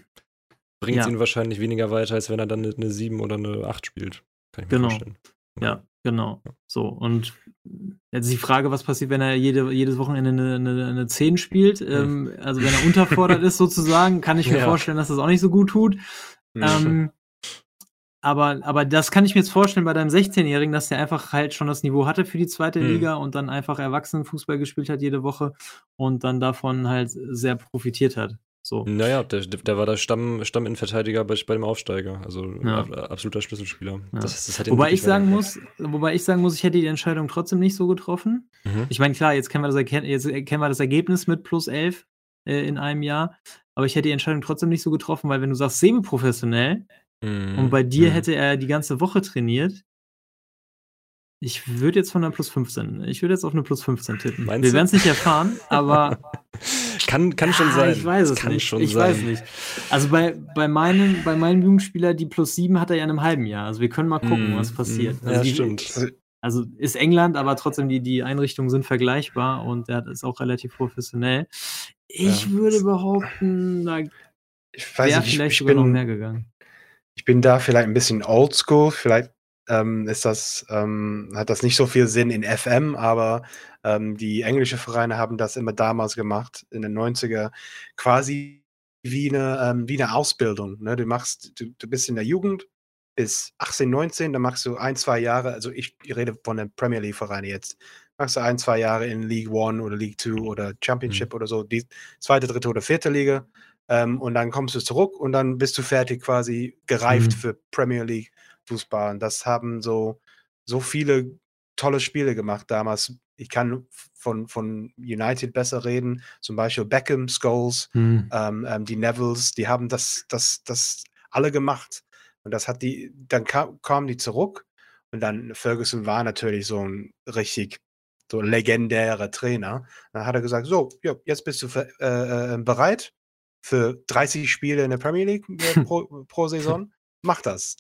bringt es ja. ihn wahrscheinlich weniger weiter, als wenn er dann eine, eine 7 oder eine 8 spielt. Kann ich mir genau. vorstellen. Ja, genau. So, und jetzt die Frage, was passiert, wenn er jede, jedes Wochenende eine, eine, eine 10 spielt. Hm. Ähm, also wenn er unterfordert ist sozusagen, kann ich mir ja. vorstellen, dass das auch nicht so gut tut. Ähm, aber, aber das kann ich mir jetzt vorstellen bei deinem 16-Jährigen, dass der einfach halt schon das Niveau hatte für die zweite mhm. Liga und dann einfach Erwachsenenfußball gespielt hat jede Woche und dann davon halt sehr profitiert hat. So. Naja, der, der war der Stamm, Stamminnenverteidiger bei, bei dem Aufsteiger, also ja. absoluter Schlüsselspieler. Ja. Das, das wobei ich sagen muss, wobei ich sagen muss, ich hätte die Entscheidung trotzdem nicht so getroffen. Mhm. Ich meine, klar, jetzt kennen wir das, jetzt kennen wir das Ergebnis mit plus 11 äh, in einem Jahr, aber ich hätte die Entscheidung trotzdem nicht so getroffen, weil wenn du sagst semi-professionell, Mhm. Und bei dir mhm. hätte er die ganze Woche trainiert. Ich würde jetzt von einer plus 15, ich würde jetzt auf eine plus 15 tippen. Meinst Wir werden es nicht erfahren, aber. kann, kann schon sein. Ich weiß es kann nicht. Schon ich sein. weiß nicht. Also bei, bei, meinen, bei meinem Jugendspieler, die plus 7 hat er ja in einem halben Jahr. Also wir können mal gucken, mm, was passiert. Mm, also ja, die, stimmt. Also ist England, aber trotzdem die, die Einrichtungen sind vergleichbar und der ist auch relativ professionell. Ich ja. würde behaupten, da wäre vielleicht ich, sogar bin, noch mehr gegangen ich bin da vielleicht ein bisschen oldschool. Vielleicht ähm, ist das, ähm, hat das nicht so viel Sinn in FM, aber ähm, die englischen Vereine haben das immer damals gemacht, in den 90er, quasi wie eine, ähm, wie eine Ausbildung. Ne? Du machst, du, du bist in der Jugend bis 18, 19, dann machst du ein, zwei Jahre, also ich, ich rede von den Premier League Vereinen jetzt, machst du ein, zwei Jahre in League One oder League Two oder Championship mhm. oder so, die zweite, dritte oder vierte Liga ähm, und dann kommst du zurück und dann bist du fertig quasi gereift mhm. für Premier League Fußball. Und das haben so, so viele tolle Spiele gemacht damals. Ich kann von, von United besser reden, zum Beispiel Beckham, Scholes, mhm. ähm, ähm, die Nevilles, die haben das, das, das alle gemacht. Und das hat die, dann kam, kamen die zurück und dann Ferguson war natürlich so ein richtig so legendärer Trainer. Dann hat er gesagt, so, ja, jetzt bist du äh, äh bereit für 30 Spiele in der Premier League äh, pro, pro, Saison. Mach das.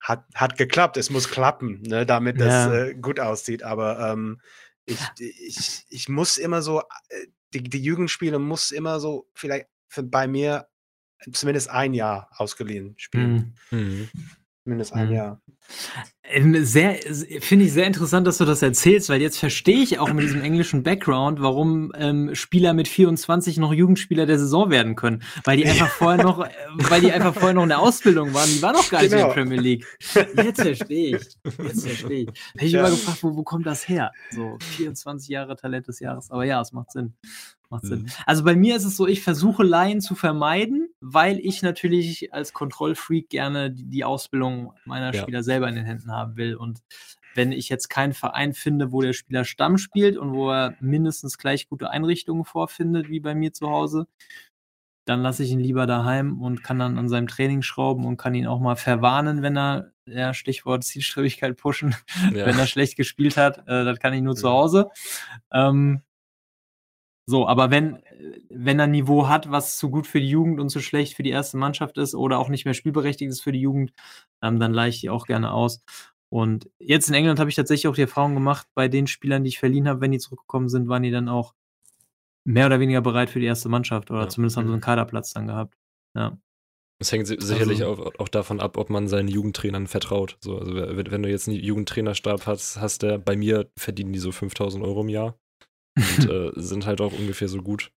Hat, hat geklappt, es muss klappen, ne, damit ja. das äh, gut aussieht. Aber ähm, ich, ich, ich muss immer so, äh, die, die Jugendspiele muss immer so vielleicht für, bei mir zumindest ein Jahr ausgeliehen spielen. Mhm. Zumindest ein mhm. Jahr. Ähm, sehr, finde ich sehr interessant, dass du das erzählst, weil jetzt verstehe ich auch mit diesem englischen Background, warum ähm, Spieler mit 24 noch Jugendspieler der Saison werden können, weil die einfach vorher noch, äh, weil die einfach vorher noch in der Ausbildung waren, die waren noch gar nicht genau. in der Premier League. Jetzt verstehe ich, jetzt verstehe ich. Hätte ich ja. immer gefragt, wo, wo kommt das her? So 24 Jahre Talent des Jahres, aber ja, es macht Sinn macht Sinn. Mhm. Also bei mir ist es so, ich versuche Laien zu vermeiden, weil ich natürlich als Kontrollfreak gerne die, die Ausbildung meiner ja. Spieler selber in den Händen haben will. Und wenn ich jetzt keinen Verein finde, wo der Spieler Stamm spielt und wo er mindestens gleich gute Einrichtungen vorfindet, wie bei mir zu Hause, dann lasse ich ihn lieber daheim und kann dann an seinem Training schrauben und kann ihn auch mal verwarnen, wenn er, ja, Stichwort Zielstrebigkeit pushen, ja. wenn er schlecht gespielt hat. Äh, das kann ich nur ja. zu Hause. Ähm, so, aber wenn, wenn er ein Niveau hat, was zu gut für die Jugend und zu schlecht für die erste Mannschaft ist oder auch nicht mehr spielberechtigt ist für die Jugend, ähm, dann leihe ich die auch gerne aus. Und jetzt in England habe ich tatsächlich auch die Erfahrung gemacht, bei den Spielern, die ich verliehen habe, wenn die zurückgekommen sind, waren die dann auch mehr oder weniger bereit für die erste Mannschaft oder ja. zumindest haben sie mhm. einen Kaderplatz dann gehabt. Ja. Es hängt sicherlich also, auch, auch, davon ab, ob man seinen Jugendtrainern vertraut. So, also wenn du jetzt einen Jugendtrainerstab hast, hast der bei mir verdienen die so 5000 Euro im Jahr und äh, sind halt auch ungefähr so gut.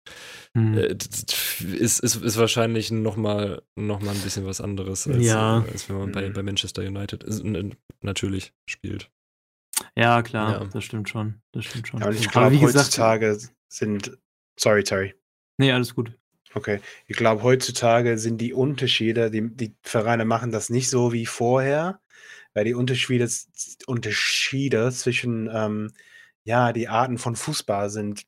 Mhm. Äh, ist, ist, ist wahrscheinlich nochmal noch mal ein bisschen was anderes, als, ja. äh, als wenn man bei, hm. bei Manchester United natürlich spielt. Ja, klar, ja. das stimmt schon. Das stimmt schon. Ja, und ich glaube, heutzutage gesagt, sind. Sorry, Terry. Nee, alles gut. Okay. Ich glaube, heutzutage sind die Unterschiede, die, die Vereine machen das nicht so wie vorher, weil die Unterschiede, Unterschiede zwischen, ähm, ja, die Arten von Fußball sind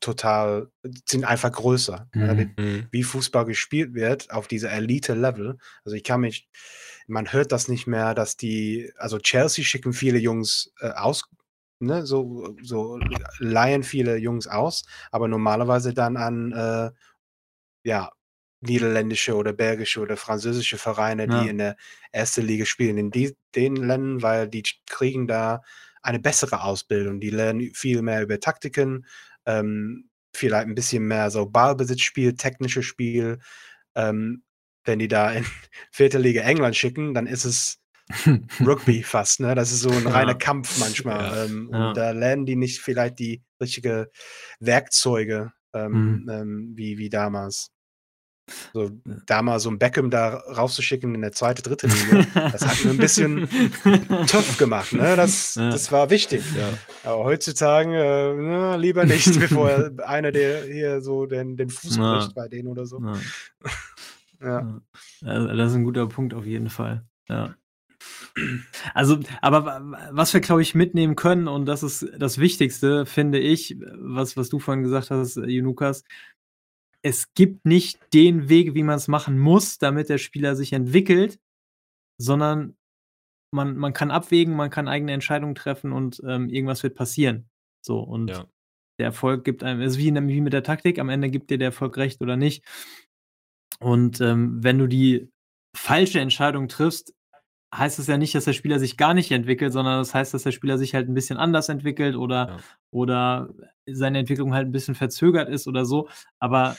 total, sind einfach größer. Mhm. mhm. Wie Fußball gespielt wird auf dieser Elite-Level. Also ich kann mich, man hört das nicht mehr, dass die, also Chelsea schicken viele Jungs äh, aus, ne, so, so leihen viele Jungs aus, aber normalerweise dann an, äh, ja, niederländische oder belgische oder französische Vereine, ja. die in der ersten Liga spielen, in die, den Ländern, weil die kriegen da eine bessere Ausbildung. Die lernen viel mehr über Taktiken, ähm, vielleicht ein bisschen mehr so Ballbesitzspiel, technisches Spiel. Ähm, wenn die da in vierte Liga England schicken, dann ist es Rugby fast, ne? Das ist so ein reiner ja. Kampf manchmal. Ja. Ähm, ja. Und da lernen die nicht vielleicht die richtigen Werkzeuge ähm, mhm. ähm, wie, wie damals. So, da mal so ein Beckham da rauszuschicken in der zweite, dritte Liga, das hat mir ein bisschen tough gemacht. Ne? Das, ja. das war wichtig. Ja. Aber heutzutage äh, na, lieber nicht, bevor einer, der hier so den, den Fuß ja. bricht bei denen oder so. Ja. Das ist ein guter Punkt auf jeden Fall. Ja. Also, aber was wir, glaube ich, mitnehmen können, und das ist das Wichtigste, finde ich, was, was du vorhin gesagt hast, Junukas, es gibt nicht den Weg, wie man es machen muss, damit der Spieler sich entwickelt, sondern man, man kann abwägen, man kann eigene Entscheidungen treffen und ähm, irgendwas wird passieren. So, und ja. der Erfolg gibt einem, ist wie, wie mit der Taktik, am Ende gibt dir der Erfolg recht oder nicht. Und ähm, wenn du die falsche Entscheidung triffst, heißt es ja nicht, dass der Spieler sich gar nicht entwickelt, sondern das heißt, dass der Spieler sich halt ein bisschen anders entwickelt oder, ja. oder seine Entwicklung halt ein bisschen verzögert ist oder so. Aber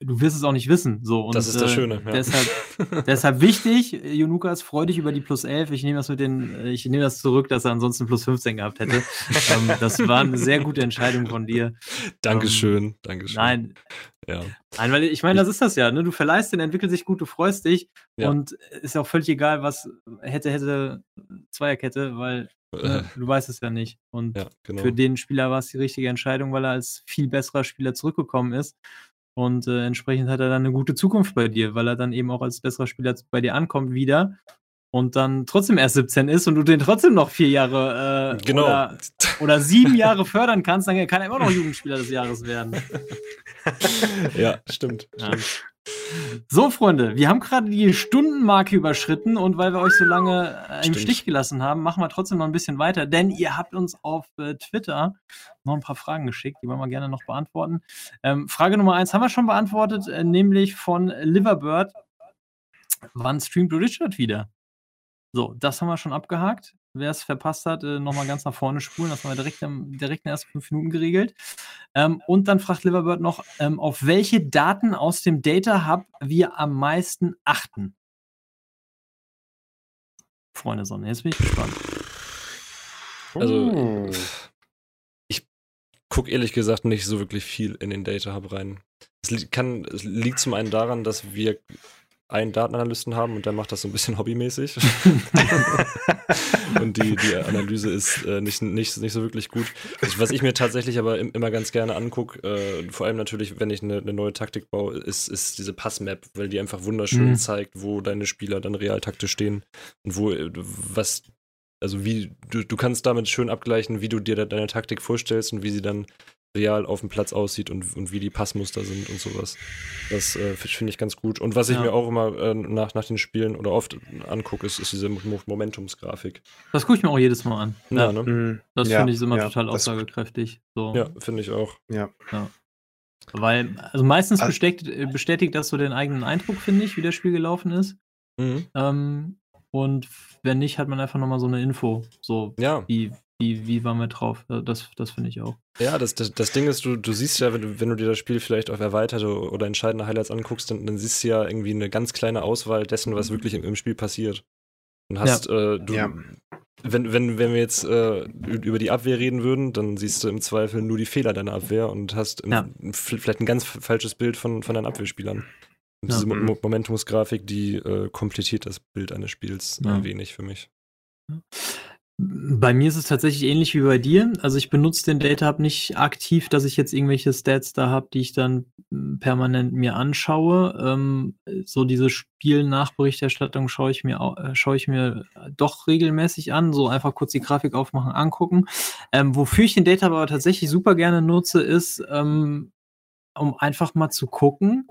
du wirst es auch nicht wissen. So. Und, das ist das äh, Schöne. Ja. Deshalb, deshalb wichtig, Junukas, freu dich über die plus 11. Ich nehme das mit den, ich nehme das zurück, dass er ansonsten plus 15 gehabt hätte. ähm, das war eine sehr gute Entscheidung von dir. Dankeschön, ähm, Dankeschön. Nein. Ja. Nein, weil ich meine, das ist das ja, ne? Du verleihst den, entwickelt sich gut, du freust dich ja. und ist auch völlig egal, was hätte, hätte, Zweierkette, weil ne, du weißt es ja nicht. Und ja, genau. für den Spieler war es die richtige Entscheidung, weil er als viel besserer Spieler zurückgekommen ist. Und äh, entsprechend hat er dann eine gute Zukunft bei dir, weil er dann eben auch als besserer Spieler bei dir ankommt wieder und dann trotzdem erst 17 ist und du den trotzdem noch vier Jahre äh, genau. oder, oder, sieben Jahre fördern kannst, dann kann er immer noch Jugendspieler des Jahres werden. ja, stimmt. Ja. stimmt. So, Freunde, wir haben gerade die Stundenmarke überschritten und weil wir euch so lange äh, im Stich gelassen haben, machen wir trotzdem noch ein bisschen weiter, denn ihr habt uns auf äh, Twitter noch ein paar Fragen geschickt, die wollen wir gerne noch beantworten. Ähm, Frage Nummer eins haben wir schon beantwortet, äh, nämlich von Liverbird. Wann streamt Richard wieder? So, das haben wir schon abgehakt. Wer es verpasst hat, äh, nochmal ganz nach vorne spulen. Das haben wir direkt, im, direkt in den ersten fünf Minuten geregelt. Ähm, und dann fragt Liverbird noch, ähm, auf welche Daten aus dem Data Hub wir am meisten achten. Freunde Sonne, jetzt bin ich gespannt. Also, oh. ich gucke ehrlich gesagt nicht so wirklich viel in den Data Hub rein. Es, kann, es liegt zum einen daran, dass wir einen Datenanalysten haben und der macht das so ein bisschen hobbymäßig. und die, die Analyse ist äh, nicht, nicht, nicht so wirklich gut. Was ich mir tatsächlich aber immer ganz gerne angucke, äh, vor allem natürlich, wenn ich eine, eine, neue Taktik baue, ist, ist diese Passmap, weil die einfach wunderschön mhm. zeigt, wo deine Spieler dann real taktisch stehen und wo, was, also wie, du, du kannst damit schön abgleichen, wie du dir deine Taktik vorstellst und wie sie dann real auf dem Platz aussieht und, und wie die Passmuster sind und sowas. Das äh, finde ich ganz gut. Und was ich ja. mir auch immer äh, nach, nach den Spielen oder oft angucke, ist, ist diese Momentumsgrafik. Das gucke ich mir auch jedes Mal an. Ja, ne? Mhm. Das ja, finde ich immer total aussagekräftig. So. Ja, finde ich auch. Ja. Weil, also meistens also, bestätigt, bestätigt das so den eigenen Eindruck, finde ich, wie das Spiel gelaufen ist. Mhm. Ähm, und wenn nicht, hat man einfach nochmal so eine Info. So, ja. wie, wie, wie waren wir drauf? Das, das finde ich auch. Ja, das, das, das Ding ist, du, du siehst ja, wenn du, wenn du dir das Spiel vielleicht auf erweiterte oder entscheidende Highlights anguckst, dann, dann siehst du ja irgendwie eine ganz kleine Auswahl dessen, was wirklich im, im Spiel passiert. Und hast, ja. äh, du, ja. wenn, wenn, wenn wir jetzt äh, über die Abwehr reden würden, dann siehst du im Zweifel nur die Fehler deiner Abwehr und hast ja. vielleicht ein ganz falsches Bild von, von deinen Abwehrspielern. Und diese Mo Momentumsgrafik, die äh, komplettiert das Bild eines Spiels ein wenig für mich. Bei mir ist es tatsächlich ähnlich wie bei dir. Also ich benutze den Data Hub nicht aktiv, dass ich jetzt irgendwelche Stats da habe, die ich dann hm, permanent mir anschaue. Ähm, so diese Spielnachberichterstattung schaue ich mir äh, schaue ich mir doch regelmäßig an. So einfach kurz die Grafik aufmachen, angucken. Ähm, wofür ich den Data Hub aber tatsächlich super gerne nutze, ist, ähm, um einfach mal zu gucken,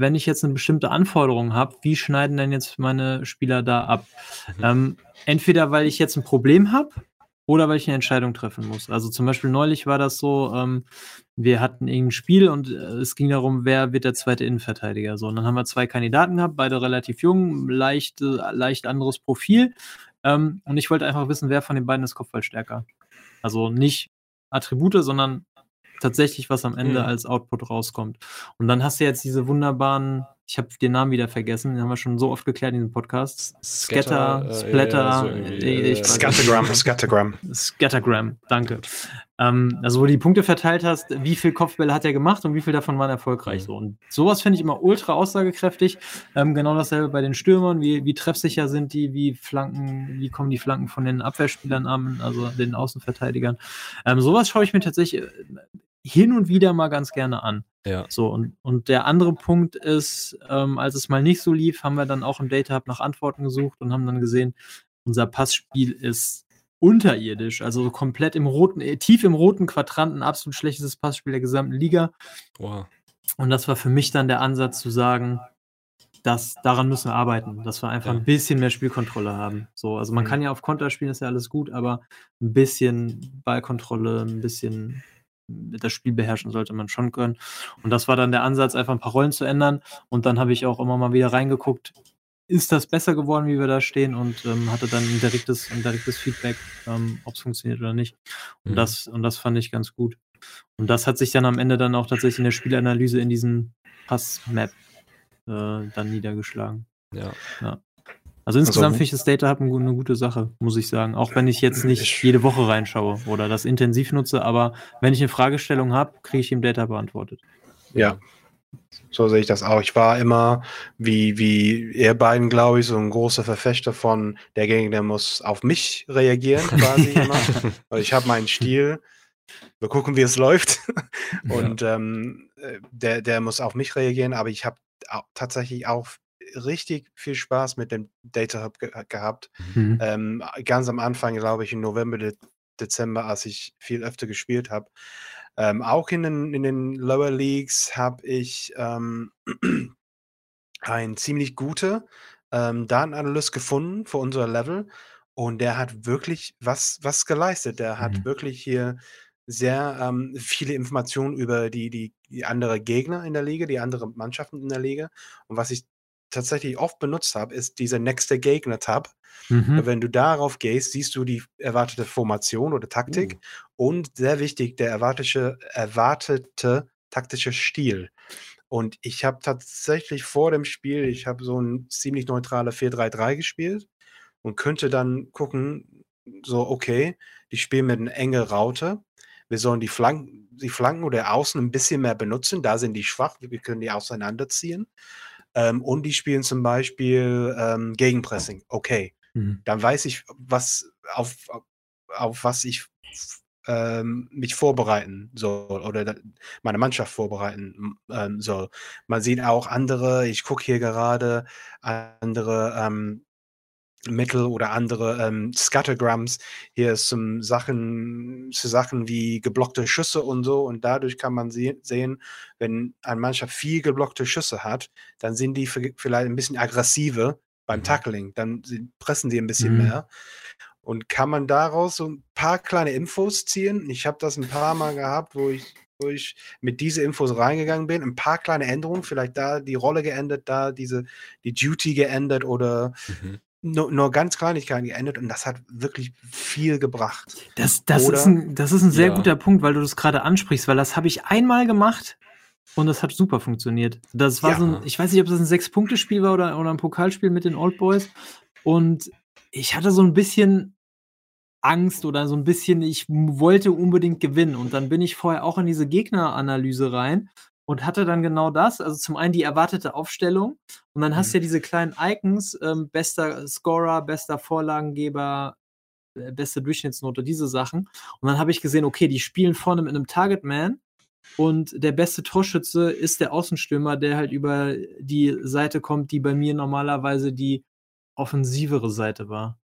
wenn ich jetzt eine bestimmte Anforderung habe, wie schneiden denn jetzt meine Spieler da ab? Mhm. Ähm, entweder weil ich jetzt ein Problem habe oder weil ich eine Entscheidung treffen muss. Also zum Beispiel neulich war das so, ähm, wir hatten irgendein Spiel und äh, es ging darum, wer wird der zweite Innenverteidiger. So, und dann haben wir zwei Kandidaten gehabt, beide relativ jung, leicht, leicht anderes Profil. Ähm, und ich wollte einfach wissen, wer von den beiden ist Kopfballstärker. Also nicht Attribute, sondern tatsächlich, was am Ende mhm. als Output rauskommt. Und dann hast du jetzt diese wunderbaren, ich habe den Namen wieder vergessen, den haben wir schon so oft geklärt in diesem Podcast. Scatter, Scatter Splatter, äh, so Scattergram, Scattergram. Scattergram, danke. Ähm, also wo du die Punkte verteilt hast, wie viel Kopfbälle hat er gemacht und wie viel davon waren erfolgreich. Mhm. So. Und sowas finde ich immer ultra aussagekräftig. Ähm, genau dasselbe bei den Stürmern, wie, wie treffsicher sind die, wie Flanken, wie kommen die Flanken von den Abwehrspielern an, also den Außenverteidigern. Ähm, sowas schaue ich mir tatsächlich hin und wieder mal ganz gerne an. Ja. So, und, und der andere Punkt ist, ähm, als es mal nicht so lief, haben wir dann auch im Data Hub nach Antworten gesucht und haben dann gesehen, unser Passspiel ist unterirdisch, also komplett im roten, äh, tief im roten Quadranten, absolut schlechtestes Passspiel der gesamten Liga. Wow. Und das war für mich dann der Ansatz zu sagen, dass daran müssen wir arbeiten, dass wir einfach ja. ein bisschen mehr Spielkontrolle haben. So, also man mhm. kann ja auf Konter spielen, ist ja alles gut, aber ein bisschen Ballkontrolle, ein bisschen das Spiel beherrschen sollte man schon können. Und das war dann der Ansatz, einfach ein paar Rollen zu ändern. Und dann habe ich auch immer mal wieder reingeguckt, ist das besser geworden, wie wir da stehen und ähm, hatte dann ein direktes, ein direktes Feedback, ähm, ob es funktioniert oder nicht. Und, mhm. das, und das fand ich ganz gut. Und das hat sich dann am Ende dann auch tatsächlich in der Spielanalyse in diesen Pass-Map äh, dann niedergeschlagen. Ja. ja. Also insgesamt also, finde ich das Data Hub eine gute Sache, muss ich sagen. Auch wenn ich jetzt nicht jede Woche reinschaue oder das intensiv nutze, aber wenn ich eine Fragestellung habe, kriege ich im Data beantwortet. Ja, so sehe ich das auch. Ich war immer, wie, wie ihr beiden, glaube ich, so ein großer Verfechter von, der Gegner muss auf mich reagieren, quasi immer. Ich habe meinen Stil. Wir gucken, wie es läuft. Und ja. ähm, äh, der, der muss auf mich reagieren, aber ich habe tatsächlich auch richtig viel Spaß mit dem Data Hub ge gehabt. Mhm. Ähm, ganz am Anfang, glaube ich, im November, De Dezember, als ich viel öfter gespielt habe. Ähm, auch in den, in den Lower Leagues habe ich ähm, einen ziemlich guten ähm, Datenanalyst gefunden für unser Level. Und der hat wirklich was, was geleistet. Der hat mhm. wirklich hier sehr ähm, viele Informationen über die, die, die andere Gegner in der Liga, die anderen Mannschaften in der Liga. Und was ich tatsächlich oft benutzt habe, ist dieser nächste Gegner-Tab. Mhm. Wenn du darauf gehst, siehst du die erwartete Formation oder Taktik uh. und sehr wichtig, der erwartete, erwartete taktische Stil. Und ich habe tatsächlich vor dem Spiel, ich habe so ein ziemlich neutrale 4-3-3 gespielt und könnte dann gucken, so, okay, die spielen mit einer engen Raute. Wir sollen die Flanken, die Flanken oder Außen ein bisschen mehr benutzen. Da sind die schwach. Wir können die auseinanderziehen. Ähm, und die spielen zum Beispiel ähm, Gegenpressing. Okay. Mhm. Dann weiß ich, was auf, auf was ich ähm, mich vorbereiten soll oder meine Mannschaft vorbereiten ähm, soll. Man sieht auch andere, ich gucke hier gerade andere ähm, Mittel oder andere ähm, Scattergrams hier zum Sachen, zu Sachen wie geblockte Schüsse und so. Und dadurch kann man se sehen, wenn eine Mannschaft viel geblockte Schüsse hat, dann sind die vielleicht ein bisschen aggressiver beim mhm. Tackling. Dann pressen die ein bisschen mhm. mehr. Und kann man daraus so ein paar kleine Infos ziehen? Ich habe das ein paar Mal gehabt, wo ich, wo ich mit diese Infos reingegangen bin. Ein paar kleine Änderungen, vielleicht da die Rolle geändert, da diese, die Duty geändert oder mhm nur, nur ganz Kleinigkeiten geändert und das hat wirklich viel gebracht. Das, das, Oder, ist, ein, das ist ein sehr ja. guter Punkt, weil du das gerade ansprichst, weil das habe ich einmal gemacht und das hat super funktioniert. Das war ja. so ein, ich weiß nicht, ob das ein Sechs-Punkte-Spiel war oder, oder ein Pokalspiel mit den Old Boys und ich hatte so ein bisschen Angst oder so ein bisschen, ich wollte unbedingt gewinnen und dann bin ich vorher auch in diese Gegneranalyse rein und hatte dann genau das. Also zum einen die erwartete Aufstellung und dann hast du mhm. ja diese kleinen Icons, ähm, bester Scorer, bester Vorlagengeber, beste Durchschnittsnote, diese Sachen. Und dann habe ich gesehen, okay, die spielen vorne mit einem Target Man und der beste Torschütze ist der Außenstürmer, der halt über die Seite kommt, die bei mir normalerweise die offensivere Seite war.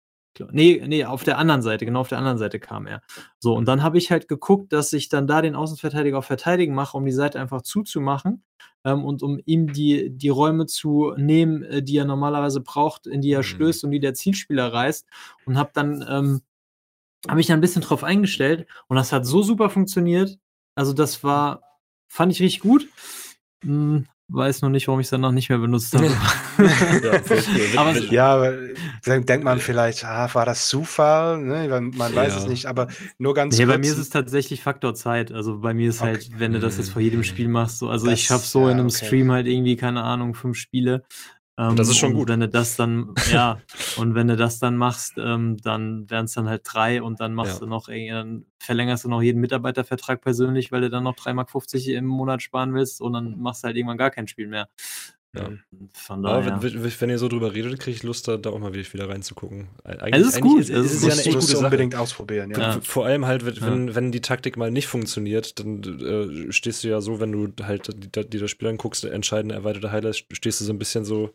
Nee, nee, auf der anderen Seite, genau auf der anderen Seite kam er. So, und dann habe ich halt geguckt, dass ich dann da den Außenverteidiger auf Verteidigen mache, um die Seite einfach zuzumachen ähm, und um ihm die, die Räume zu nehmen, äh, die er normalerweise braucht, in die er mhm. stößt und die der Zielspieler reißt. Und habe dann, ähm, habe ich dann ein bisschen drauf eingestellt und das hat so super funktioniert. Also, das war, fand ich richtig gut. Weiß noch nicht, warum ich es dann noch nicht mehr benutzt habe. ja, aber ja, dann denkt man vielleicht, ah, war das Zufall? Ne? Man weiß ja. es nicht, aber nur ganz nee, kurz. bei mir ist es tatsächlich Faktor Zeit. Also bei mir ist halt, okay. halt, wenn du das jetzt vor jedem Spiel machst, so, also das, ich schaffe so ja, in einem okay. Stream halt irgendwie, keine Ahnung, fünf Spiele ähm, das ist schon gut. Wenn du das dann, ja, und wenn du das dann machst, ähm, dann wären es dann halt drei und dann machst ja. du noch, dann verlängerst du noch jeden Mitarbeitervertrag persönlich, weil du dann noch 3,50 Mark im Monat sparen willst und dann machst du halt irgendwann gar kein Spiel mehr. Ja. Ähm, von daher. Aber wenn, wenn, ihr so drüber redet, kriege ich Lust, da, da auch mal wieder reinzugucken. Eigentlich, es ist gut. Ist, es ist, ja eine echt gute Sache. unbedingt ausprobieren. Ja. Ja. Vor allem halt, wenn, wenn die Taktik mal nicht funktioniert, dann äh, stehst du ja so, wenn du halt die, die das Spiel anguckst, entscheidende erweiterte Highlights, stehst du so ein bisschen so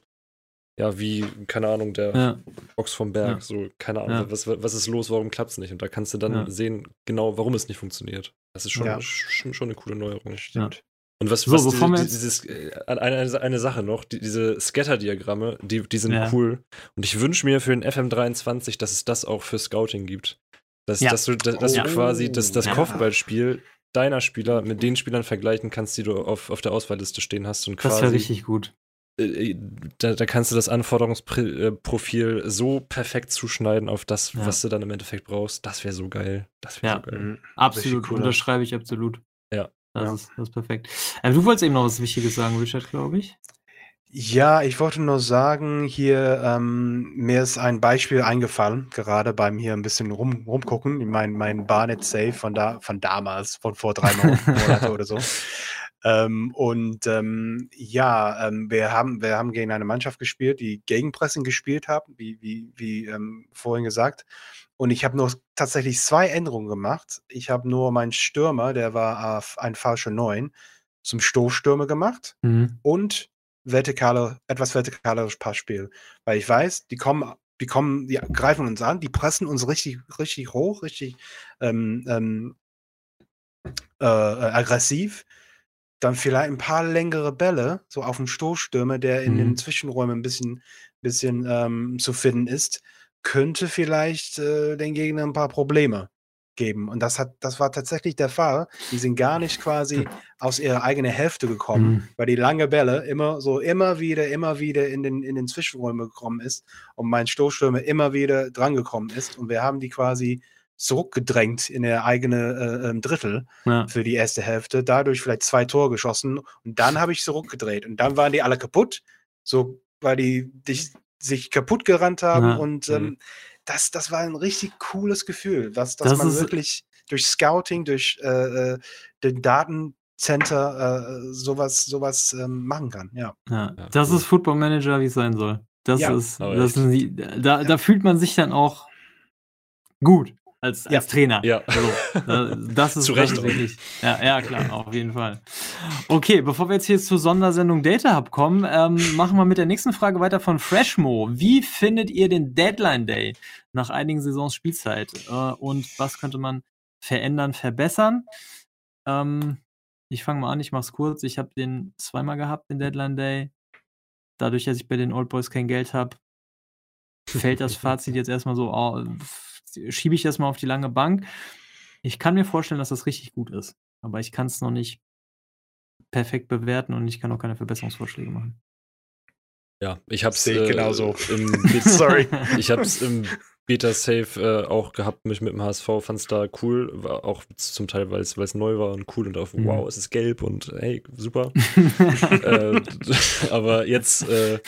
ja, wie, keine Ahnung, der ja. Box vom Berg, ja. so, keine Ahnung, ja. was, was ist los, warum klappt es nicht? Und da kannst du dann sehen, genau, warum es nicht funktioniert. Das ist schon, schon, schon, eine coole Neuerung. Stimmt. Und was, so, was die, dieses, äh, eine, eine Sache noch, die, diese Scatter-Diagramme, die, die sind cool. Und ich wünsche mir für den FM23, dass es das auch für Scouting gibt. Dass, dass du, dass, dass oh. du quasi das, das Kopfballspiel deiner Spieler mit den Spielern vergleichen kannst, die du auf, auf der Auswahlliste stehen hast. Und quasi, das wäre richtig gut. Äh, da, da, kannst du das Anforderungsprofil so perfekt zuschneiden auf das, ja. was du dann im Endeffekt brauchst. Das wäre so geil. Das wäre ja, so geil. Mhm. Absolut, cool. unterschreibe ich absolut. Ja. Das, ja. Ist, das ist perfekt. Aber du wolltest eben noch was Wichtiges sagen, Richard, glaube ich. Ja, ich wollte nur sagen, hier, ähm, mir ist ein Beispiel eingefallen, gerade beim hier ein bisschen rum, rumgucken, mein, mein Barnet Safe von da, von damals, von vor drei Monaten oder so. Ähm, und ähm, ja, ähm, wir, haben, wir haben gegen eine Mannschaft gespielt, die Gegenpressing gespielt haben, wie, wie, wie ähm, vorhin gesagt. Und ich habe nur tatsächlich zwei Änderungen gemacht. Ich habe nur meinen Stürmer, der war auf ein falscher Neun, zum Stoßstürmer gemacht mhm. und vertikale, etwas vertikaleres Passspiel. Weil ich weiß, die kommen, die kommen, die greifen uns an, die pressen uns richtig, richtig hoch, richtig ähm, ähm, äh, aggressiv dann vielleicht ein paar längere Bälle, so auf dem Stoßstürmer, der in mhm. den Zwischenräumen ein bisschen, bisschen ähm, zu finden ist, könnte vielleicht äh, den Gegnern ein paar Probleme geben. Und das hat, das war tatsächlich der Fall. Die sind gar nicht quasi aus ihrer eigenen Hälfte gekommen, mhm. weil die lange Bälle immer so immer wieder, immer wieder in den, in den Zwischenräumen gekommen ist und mein Stoßstürmer immer wieder drangekommen ist. Und wir haben die quasi zurückgedrängt in der eigene äh, ähm, Drittel ja. für die erste Hälfte, dadurch vielleicht zwei Tore geschossen und dann habe ich zurückgedreht und dann waren die alle kaputt, so weil die dich, sich kaputt gerannt haben ja. und mhm. ähm, das, das war ein richtig cooles Gefühl, dass, dass das man wirklich durch Scouting, durch äh, äh den Datencenter äh, sowas, sowas ähm, machen kann. Ja. ja. Das ist Football Manager, wie es sein soll. Das ist, das ist da, da fühlt man sich dann auch gut als, als Trainer. Ja. Also, das ist Zu Recht. Wirklich, ja, ja, klar, auf jeden Fall. Okay, bevor wir jetzt hier zur Sondersendung Data Hub kommen, ähm, machen wir mit der nächsten Frage weiter von Freshmo. Wie findet ihr den Deadline Day nach einigen Saisons Spielzeit? Äh, und was könnte man verändern, verbessern? Ähm, ich fange mal an, ich mache es kurz. Ich habe den zweimal gehabt, den Deadline Day. Dadurch, dass ich bei den Old Boys kein Geld habe, fällt das Fazit jetzt erstmal so schiebe ich das mal auf die lange Bank. Ich kann mir vorstellen, dass das richtig gut ist, aber ich kann es noch nicht perfekt bewerten und ich kann auch keine Verbesserungsvorschläge machen. Ja, ich habe es äh, genauso. Im Sorry, ich habe es im Beta Safe äh, auch gehabt mich mit dem HSV, fand es da cool, war auch zum Teil, weil es neu war und cool und auf mhm. wow, es ist gelb und hey, super. äh, aber jetzt äh,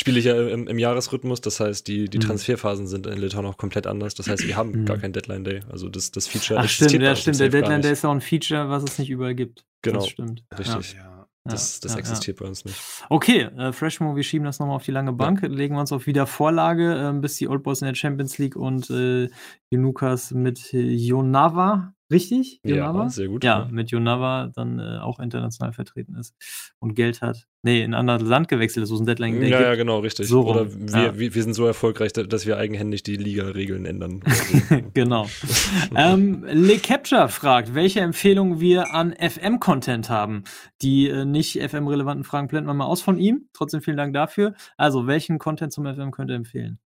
spiele ich ja im, im, Jahresrhythmus, das heißt, die, die mhm. Transferphasen sind in Litauen auch komplett anders. Das heißt, wir haben mhm. gar keinen Deadline Day. Also das, das Feature Ach, stimmt, ja, stimmt. Der Deadline Day ist auch ein Feature, was es nicht überall gibt. Genau. Das stimmt. Richtig. Ja. Das, das ja, existiert ja. bei uns nicht. Okay, äh, Freshmo, wir schieben das nochmal auf die lange Bank, ja. legen wir uns auf Wiedervorlage, äh, bis die Old Boys in der Champions League und äh, Junukas mit Jonava Richtig? Jonava? Ja, sehr gut. Ja, mit Jonava dann äh, auch international vertreten ist und Geld hat. Nee, in ein anderes Land gewechselt ist, wo es ein Deadline gibt. Ja, ja, genau, richtig. So Oder wir, ja. wir, wir, sind so erfolgreich, dass wir eigenhändig die Liga-Regeln ändern. genau. ähm, Le Capture fragt, welche Empfehlungen wir an FM-Content haben. Die äh, nicht FM-relevanten Fragen blenden wir mal aus von ihm. Trotzdem vielen Dank dafür. Also, welchen Content zum FM könnt ihr empfehlen?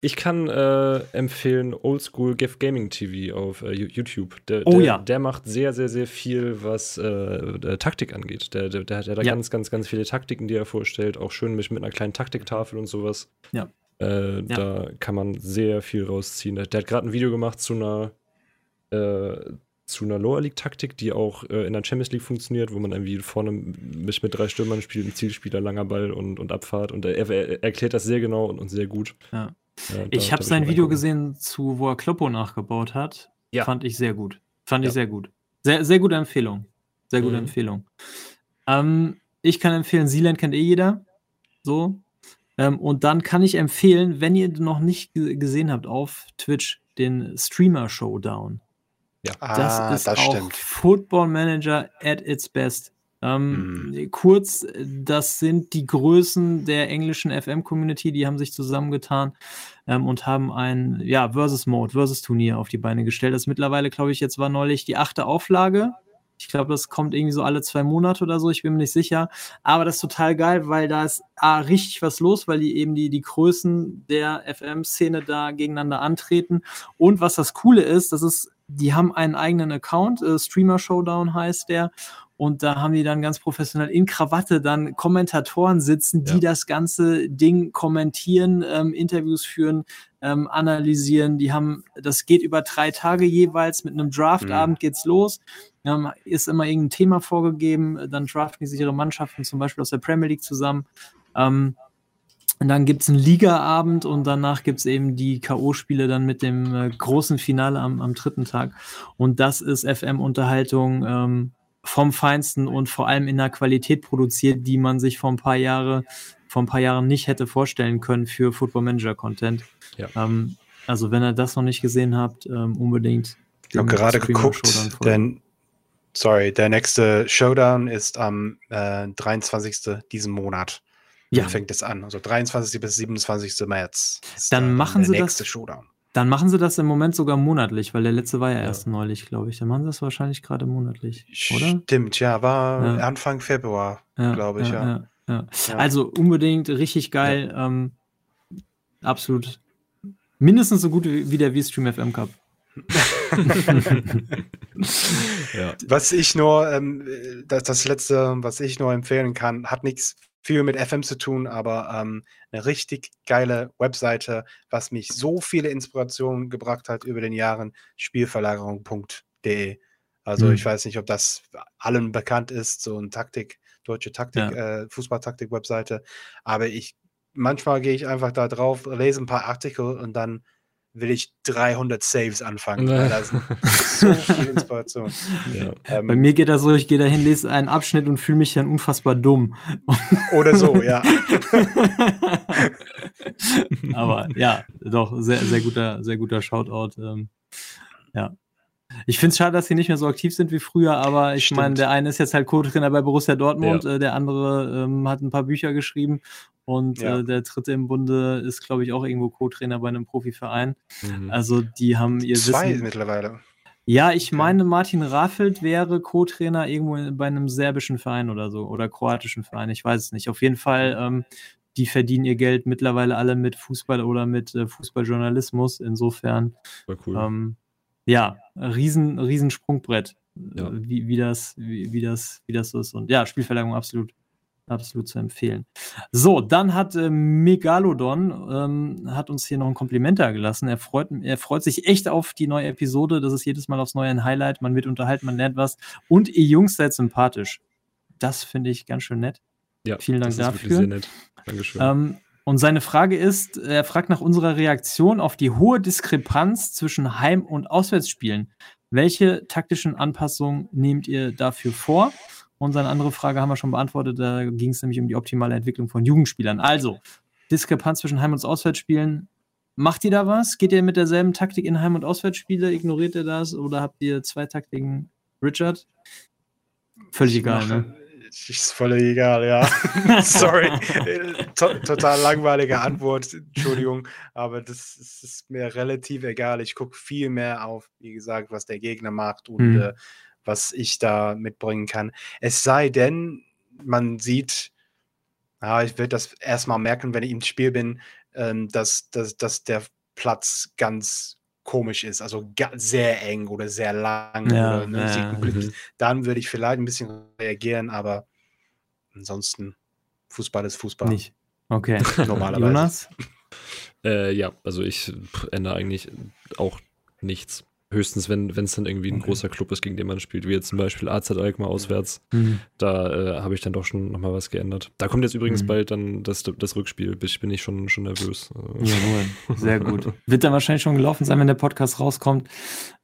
Ich kann äh, empfehlen Oldschool Gift Gaming TV auf äh, YouTube. Der, oh der, ja. Der macht sehr, sehr, sehr viel, was äh, Taktik angeht. Der, der, der hat da ja. ganz, ganz, ganz viele Taktiken, die er vorstellt. Auch schön mit, mit einer kleinen Taktiktafel und sowas. Ja. Äh, ja. Da kann man sehr viel rausziehen. Der, der hat gerade ein Video gemacht zu einer äh, zu einer Lower League Taktik, die auch äh, in der Champions League funktioniert, wo man irgendwie vorne mit, mit drei Stürmern spielt, ein Zielspieler, langer Ball und, und Abfahrt. Und er, er erklärt das sehr genau und, und sehr gut. Ja. Ja, ich habe sein Video gesehen, zu wo er Kloppo nachgebaut hat. Ja. Fand ich sehr gut. Fand ja. ich sehr gut. Sehr, sehr gute Empfehlung. Sehr gute mhm. Empfehlung. Ähm, ich kann empfehlen, Sealand kennt eh jeder. So. Ähm, und dann kann ich empfehlen, wenn ihr noch nicht gesehen habt auf Twitch, den Streamer Showdown. Ja, das ah, ist das auch stimmt. Football Manager at its best. Ähm, mhm. Kurz, das sind die Größen der englischen FM-Community, die haben sich zusammengetan ähm, und haben ein ja, Versus-Mode, Versus-Turnier auf die Beine gestellt. Das mittlerweile, glaube ich, jetzt war neulich die achte Auflage. Ich glaube, das kommt irgendwie so alle zwei Monate oder so, ich bin mir nicht sicher. Aber das ist total geil, weil da ist A, richtig was los, weil die eben die, die Größen der FM-Szene da gegeneinander antreten. Und was das Coole ist, das ist, die haben einen eigenen Account, äh, Streamer Showdown heißt der. Und da haben die dann ganz professionell in Krawatte dann Kommentatoren sitzen, die ja. das ganze Ding kommentieren, ähm, Interviews führen, ähm, analysieren. Die haben, das geht über drei Tage jeweils. Mit einem Draftabend mhm. geht's los. Ähm, ist immer irgendein Thema vorgegeben. Dann draften die sich ihre Mannschaften zum Beispiel aus der Premier League zusammen. Ähm, und dann gibt's einen Ligaabend und danach gibt's eben die K.O.-Spiele dann mit dem äh, großen Finale am, am dritten Tag. Und das ist FM-Unterhaltung ähm, vom Feinsten und vor allem in einer Qualität produziert, die man sich vor ein paar Jahre, vor ein paar Jahren nicht hätte vorstellen können für Football Manager Content. Ja. Ähm, also wenn ihr das noch nicht gesehen habt, ähm, unbedingt. Ich habe gerade geguckt, denn sorry, der nächste Showdown ist am äh, 23. diesen Monat. Ja. Dann fängt es an. Also 23. bis 27. März. Dann machen sie das. Showdown. Dann machen sie das im Moment sogar monatlich, weil der letzte war ja, ja. erst neulich, glaube ich. Dann machen sie das wahrscheinlich gerade monatlich, oder? Stimmt, ja, war ja. Anfang Februar, ja, glaube ich, ja, Also unbedingt richtig geil. Ähm, absolut. Mindestens so gut wie, wie der V-Stream FM Cup. Was ich nur, ähm, das, das letzte, was ich nur empfehlen kann, hat nichts viel mit FM zu tun, aber ähm, eine richtig geile Webseite, was mich so viele Inspirationen gebracht hat über den Jahren, spielverlagerung.de. Also mhm. ich weiß nicht, ob das allen bekannt ist, so ein Taktik, deutsche Taktik, ja. äh, Fußballtaktik-Webseite, aber ich manchmal gehe ich einfach da drauf, lese ein paar Artikel und dann will ich 300 Saves anfangen. Weil da sind so viel Inspiration. Ja. Ähm, Bei mir geht das so, ich gehe dahin, lese einen Abschnitt und fühle mich dann unfassbar dumm. Oder so, ja. Aber ja, doch, sehr, sehr guter, sehr guter Shoutout. Ähm, ja. Ich finde es schade, dass sie nicht mehr so aktiv sind wie früher, aber ich meine, der eine ist jetzt halt Co-Trainer bei Borussia Dortmund, ja. äh, der andere ähm, hat ein paar Bücher geschrieben und ja. äh, der dritte im Bunde ist, glaube ich, auch irgendwo Co-Trainer bei einem Profiverein. Mhm. Also die haben ihr Zwei Wissen. mittlerweile. Ja, ich meine, Martin Raffelt wäre Co-Trainer irgendwo bei einem serbischen Verein oder so oder kroatischen Verein, ich weiß es nicht. Auf jeden Fall, ähm, die verdienen ihr Geld mittlerweile alle mit Fußball oder mit äh, Fußballjournalismus. Insofern. Cool. Ähm, ja, riesen, riesen Sprungbrett, ja. wie, wie, das, wie, wie, das, wie das so ist. Und ja, Spielverlagerung absolut, absolut zu empfehlen. So, dann hat äh, Megalodon ähm, hat uns hier noch ein Kompliment da gelassen. Er freut, er freut sich echt auf die neue Episode. Das ist jedes Mal aufs Neue ein Highlight. Man wird unterhalten, man lernt was. Und ihr Jungs seid sympathisch. Das finde ich ganz schön nett. Ja, Vielen Dank das dafür. Ist wirklich sehr nett. Dankeschön. Ähm, und seine Frage ist, er fragt nach unserer Reaktion auf die hohe Diskrepanz zwischen Heim- und Auswärtsspielen. Welche taktischen Anpassungen nehmt ihr dafür vor? Und seine andere Frage haben wir schon beantwortet. Da ging es nämlich um die optimale Entwicklung von Jugendspielern. Also, Diskrepanz zwischen Heim- und Auswärtsspielen. Macht ihr da was? Geht ihr mit derselben Taktik in Heim- und Auswärtsspiele? Ignoriert ihr das? Oder habt ihr zwei Taktiken? Richard? Völlig ich egal, mache, ne? Ist völlig egal, ja. Sorry. to total langweilige Antwort, Entschuldigung. Aber das ist, ist mir relativ egal. Ich gucke viel mehr auf, wie gesagt, was der Gegner macht und hm. äh, was ich da mitbringen kann. Es sei denn, man sieht, ja, ich werde das erstmal merken, wenn ich im Spiel bin, ähm, dass, dass, dass der Platz ganz komisch ist, also sehr eng oder sehr lang ja, oder ne, ja, mhm. dann würde ich vielleicht ein bisschen reagieren, aber ansonsten Fußball ist Fußball. Nicht. Okay. Normalerweise. Jonas? Äh, ja, also ich ändere eigentlich auch nichts. Höchstens, wenn es dann irgendwie ein okay. großer Club ist, gegen den man spielt, wie jetzt zum Beispiel AZ Alkmaar auswärts. Mhm. Da äh, habe ich dann doch schon nochmal was geändert. Da kommt jetzt übrigens mhm. bald dann das, das Rückspiel. Bin ich schon, schon nervös. Jawohl, sehr gut. Wird dann wahrscheinlich schon gelaufen sein, wenn der Podcast rauskommt.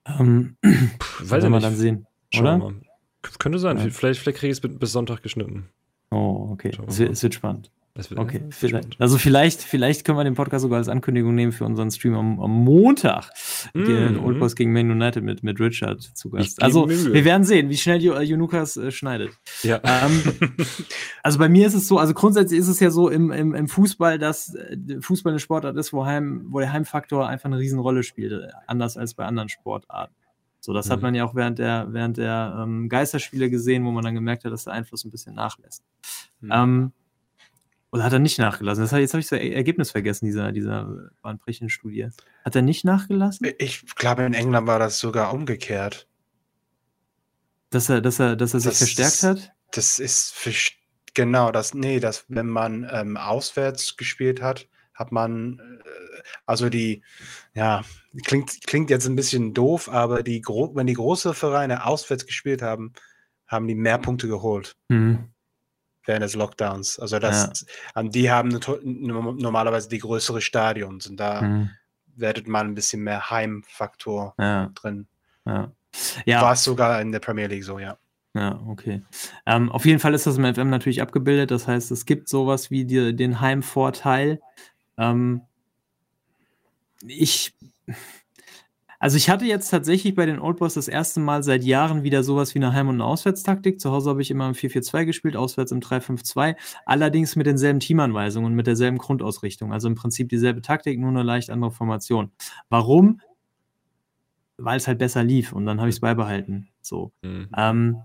Ähm, weiß wir dann sehen. Oder? Mal. Könnte sein. Ja. Vielleicht, vielleicht kriege ich es bis Sonntag geschnitten. Oh, okay. Es wird, es wird spannend. Okay, vielleicht, also vielleicht, vielleicht können wir den Podcast sogar als Ankündigung nehmen für unseren Stream am, am Montag. Mm Old Boys gegen Man United mit, mit Richard zu Gast. Also wir werden sehen, wie schnell Junukas äh, schneidet. Ja. Ähm, also bei mir ist es so, also grundsätzlich ist es ja so im, im, im Fußball, dass äh, Fußball eine Sportart ist, wo, Heim, wo der Heimfaktor einfach eine Riesenrolle spielt, äh, anders als bei anderen Sportarten. So, das mhm. hat man ja auch während der, während der ähm, Geisterspiele gesehen, wo man dann gemerkt hat, dass der Einfluss ein bisschen nachlässt. Mhm. Ähm, oder hat er nicht nachgelassen? Das, jetzt habe ich das Ergebnis vergessen, dieser, dieser Bahnbrechen-Studie. Hat er nicht nachgelassen? Ich glaube, in England war das sogar umgekehrt. Dass er, dass er, dass er sich das verstärkt hat? Das ist genau das, nee, das, wenn man ähm, auswärts gespielt hat, hat man, äh, also die, ja, klingt, klingt jetzt ein bisschen doof, aber die, wenn die große Vereine auswärts gespielt haben, haben die mehr Punkte geholt. Mhm während des Lockdowns. Also das, ja. die haben normalerweise die größere Stadions und da mhm. werdet man ein bisschen mehr Heimfaktor ja. drin. Ja. ja. War es sogar in der Premier League so, ja. Ja, okay. Ähm, auf jeden Fall ist das im FM natürlich abgebildet. Das heißt, es gibt sowas wie die, den Heimvorteil. Ähm, ich also ich hatte jetzt tatsächlich bei den Old Boys das erste Mal seit Jahren wieder sowas wie eine Heim- und eine Auswärtstaktik. Zu Hause habe ich immer im 4-4-2 gespielt, auswärts im 3-5-2, allerdings mit denselben Teamanweisungen und mit derselben Grundausrichtung. Also im Prinzip dieselbe Taktik, nur eine leicht andere Formation. Warum? Weil es halt besser lief und dann habe ich es beibehalten. So. Mhm. Ähm,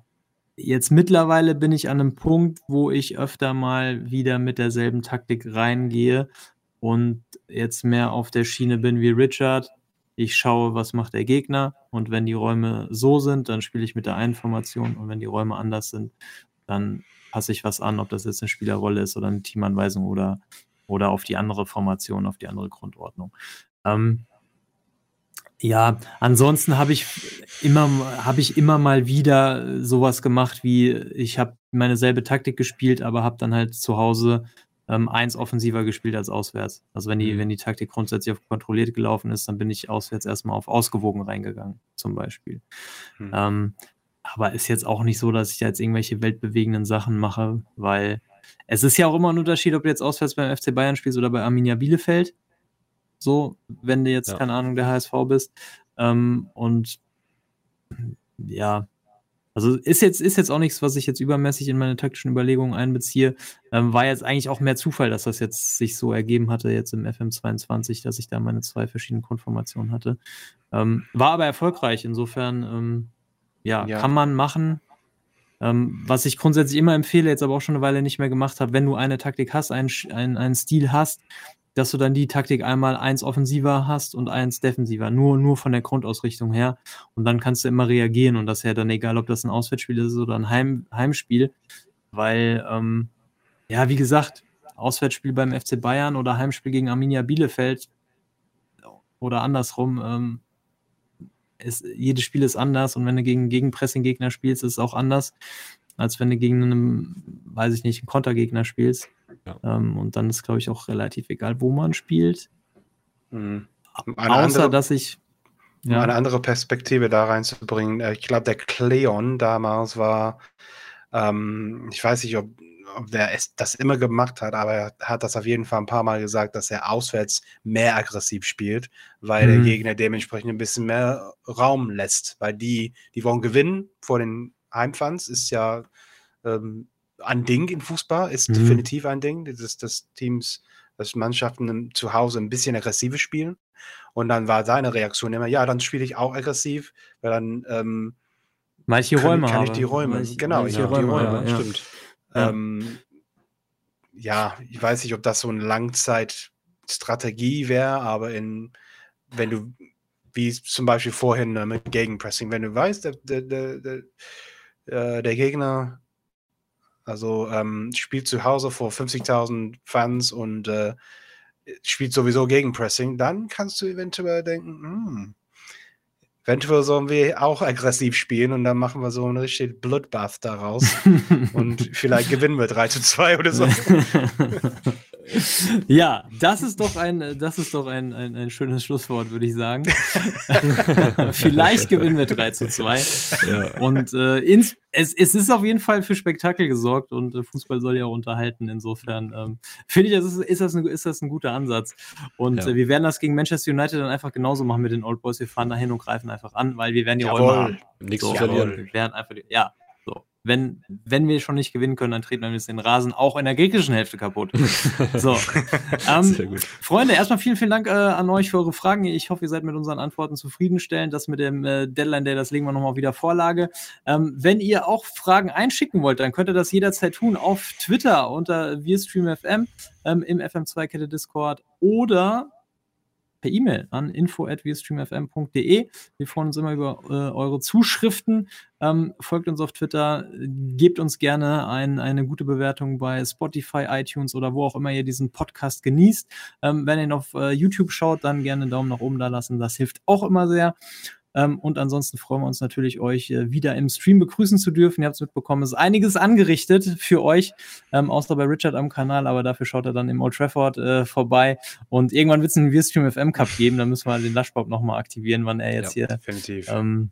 jetzt mittlerweile bin ich an einem Punkt, wo ich öfter mal wieder mit derselben Taktik reingehe und jetzt mehr auf der Schiene bin wie Richard ich schaue, was macht der Gegner und wenn die Räume so sind, dann spiele ich mit der einen Formation und wenn die Räume anders sind, dann passe ich was an, ob das jetzt eine Spielerrolle ist oder eine Teamanweisung oder, oder auf die andere Formation, auf die andere Grundordnung. Ähm, ja, ansonsten habe ich immer, habe ich immer mal wieder sowas gemacht wie, ich habe meine selbe Taktik gespielt, aber habe dann halt zu Hause ähm, eins offensiver gespielt als auswärts. Also wenn die, mhm. wenn die Taktik grundsätzlich auf kontrolliert gelaufen ist, dann bin ich auswärts erstmal auf ausgewogen reingegangen, zum Beispiel. Mhm. Ähm, aber ist jetzt auch nicht so, dass ich da jetzt irgendwelche weltbewegenden Sachen mache, weil es ist ja auch immer ein Unterschied, ob du jetzt auswärts beim FC Bayern spielst oder bei Arminia Bielefeld. So, wenn du jetzt, ja. keine Ahnung, der HSV bist. Ähm, und ja, also ist jetzt, ist jetzt auch nichts, was ich jetzt übermäßig in meine taktischen Überlegungen einbeziehe. Ähm, war jetzt eigentlich auch mehr Zufall, dass das jetzt sich so ergeben hatte, jetzt im FM22, dass ich da meine zwei verschiedenen Konformationen hatte. Ähm, war aber erfolgreich. Insofern, ähm, ja, ja, kann man machen. Ähm, was ich grundsätzlich immer empfehle, jetzt aber auch schon eine Weile nicht mehr gemacht habe, wenn du eine Taktik hast, einen, einen, einen Stil hast, dass du dann die Taktik einmal eins offensiver hast und eins defensiver, nur, nur von der Grundausrichtung her. Und dann kannst du immer reagieren und das ist ja dann egal, ob das ein Auswärtsspiel ist oder ein Heim, Heimspiel, weil, ähm, ja, wie gesagt, Auswärtsspiel beim FC Bayern oder Heimspiel gegen Arminia Bielefeld oder andersrum, ähm, ist, jedes Spiel ist anders und wenn du gegen Gegenpressing-Gegner spielst, ist es auch anders, als wenn du gegen einen, weiß ich nicht, einen Kontergegner spielst. Ja. Ähm, und dann ist, glaube ich, auch relativ egal, wo man spielt. Mhm. Außer, andere, dass ich. Ja. Eine andere Perspektive da reinzubringen. Äh, ich glaube, der Cleon damals war Ähm, ich weiß nicht, ob, ob er es, das immer gemacht hat, aber er hat das auf jeden Fall ein paar Mal gesagt, dass er auswärts mehr aggressiv spielt, weil mhm. der Gegner dementsprechend ein bisschen mehr Raum lässt, weil die, die wollen gewinnen vor den Heimfans, ist ja ähm, ein Ding im Fußball, ist mhm. definitiv ein Ding, dass, dass Teams, dass Mannschaften zu Hause ein bisschen aggressiver spielen. Und dann war seine Reaktion immer, ja, dann spiele ich auch aggressiv, weil dann ähm, manche Räume kann, kann ich die Räume, manche, genau, manche ich Räume, die Räume, ja, stimmt. Ja. Ähm, ja, ich weiß nicht, ob das so eine Langzeitstrategie wäre, aber in, wenn du, wie zum Beispiel vorhin äh, mit Gegenpressing, wenn du weißt, der, der, der, der, äh, der Gegner also ähm, spielt zu Hause vor 50.000 Fans und äh, spielt sowieso Gegenpressing, dann kannst du eventuell denken, hm, eventuell sollen wir auch aggressiv spielen und dann machen wir so einen richtigen Bloodbath daraus und vielleicht gewinnen wir 3 zu 2 oder so. ja, das ist doch ein, das ist doch ein, ein, ein schönes Schlusswort, würde ich sagen. Vielleicht gewinnen wir 3 zu 2. Ja. Und äh, ins, es, es ist auf jeden Fall für Spektakel gesorgt und äh, Fußball soll ja auch unterhalten. Insofern ähm, finde ich, das ist, ist, das ein, ist das ein guter Ansatz. Und ja. äh, wir werden das gegen Manchester United dann einfach genauso machen mit den Old Boys. Wir fahren da hin und greifen einfach an, weil wir werden die Räume haben. Nichts so, verlieren. Wir werden einfach die, ja, wenn, wenn wir schon nicht gewinnen können, dann treten wir den Rasen auch in der griechischen Hälfte kaputt. so. ähm, Freunde, erstmal vielen, vielen Dank äh, an euch für eure Fragen. Ich hoffe, ihr seid mit unseren Antworten zufriedenstellend. Das mit dem äh, Deadline Day, das legen wir nochmal wieder Vorlage. Ähm, wenn ihr auch Fragen einschicken wollt, dann könnt ihr das jederzeit tun auf Twitter unter WeStreamFM ähm, im FM2-Kette Discord oder per E-Mail an info.wirstreamfm.de. Wir freuen uns immer über äh, eure Zuschriften. Ähm, folgt uns auf Twitter, gebt uns gerne ein, eine gute Bewertung bei Spotify, iTunes oder wo auch immer ihr diesen Podcast genießt. Ähm, wenn ihr ihn auf äh, YouTube schaut, dann gerne einen Daumen nach oben da lassen. Das hilft auch immer sehr. Ähm, und ansonsten freuen wir uns natürlich, euch äh, wieder im Stream begrüßen zu dürfen. Ihr habt es mitbekommen, es ist einiges angerichtet für euch, ähm, außer bei Richard am Kanal, aber dafür schaut er dann im Old Trafford äh, vorbei. Und irgendwann wird es einen Wirstream FM Cup geben, da müssen wir den Lushbob nochmal aktivieren, wann er jetzt ja, hier ähm,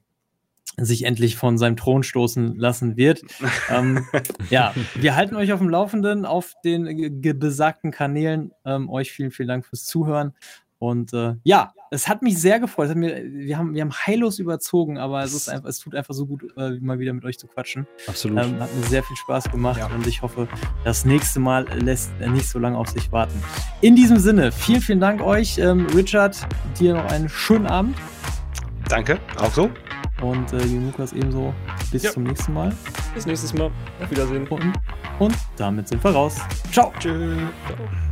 sich endlich von seinem Thron stoßen lassen wird. ähm, ja, wir halten euch auf dem Laufenden auf den besagten Kanälen. Ähm, euch vielen, vielen Dank fürs Zuhören und äh, ja, es hat mich sehr gefreut. Mir, wir, haben, wir haben heillos überzogen, aber es, ist einfach, es tut einfach so gut, äh, mal wieder mit euch zu quatschen. Absolut. Ähm, hat mir sehr viel Spaß gemacht ja. und ich hoffe, das nächste Mal lässt er nicht so lange auf sich warten. In diesem Sinne, vielen, vielen Dank euch. Ähm, Richard, dir noch einen schönen Abend. Danke, auch so. Und äh, Lukas ebenso. Bis ja. zum nächsten Mal. Bis nächstes Mal. Auf Wiedersehen. Und, und damit sind wir raus. Ciao. Tschüss. Ciao.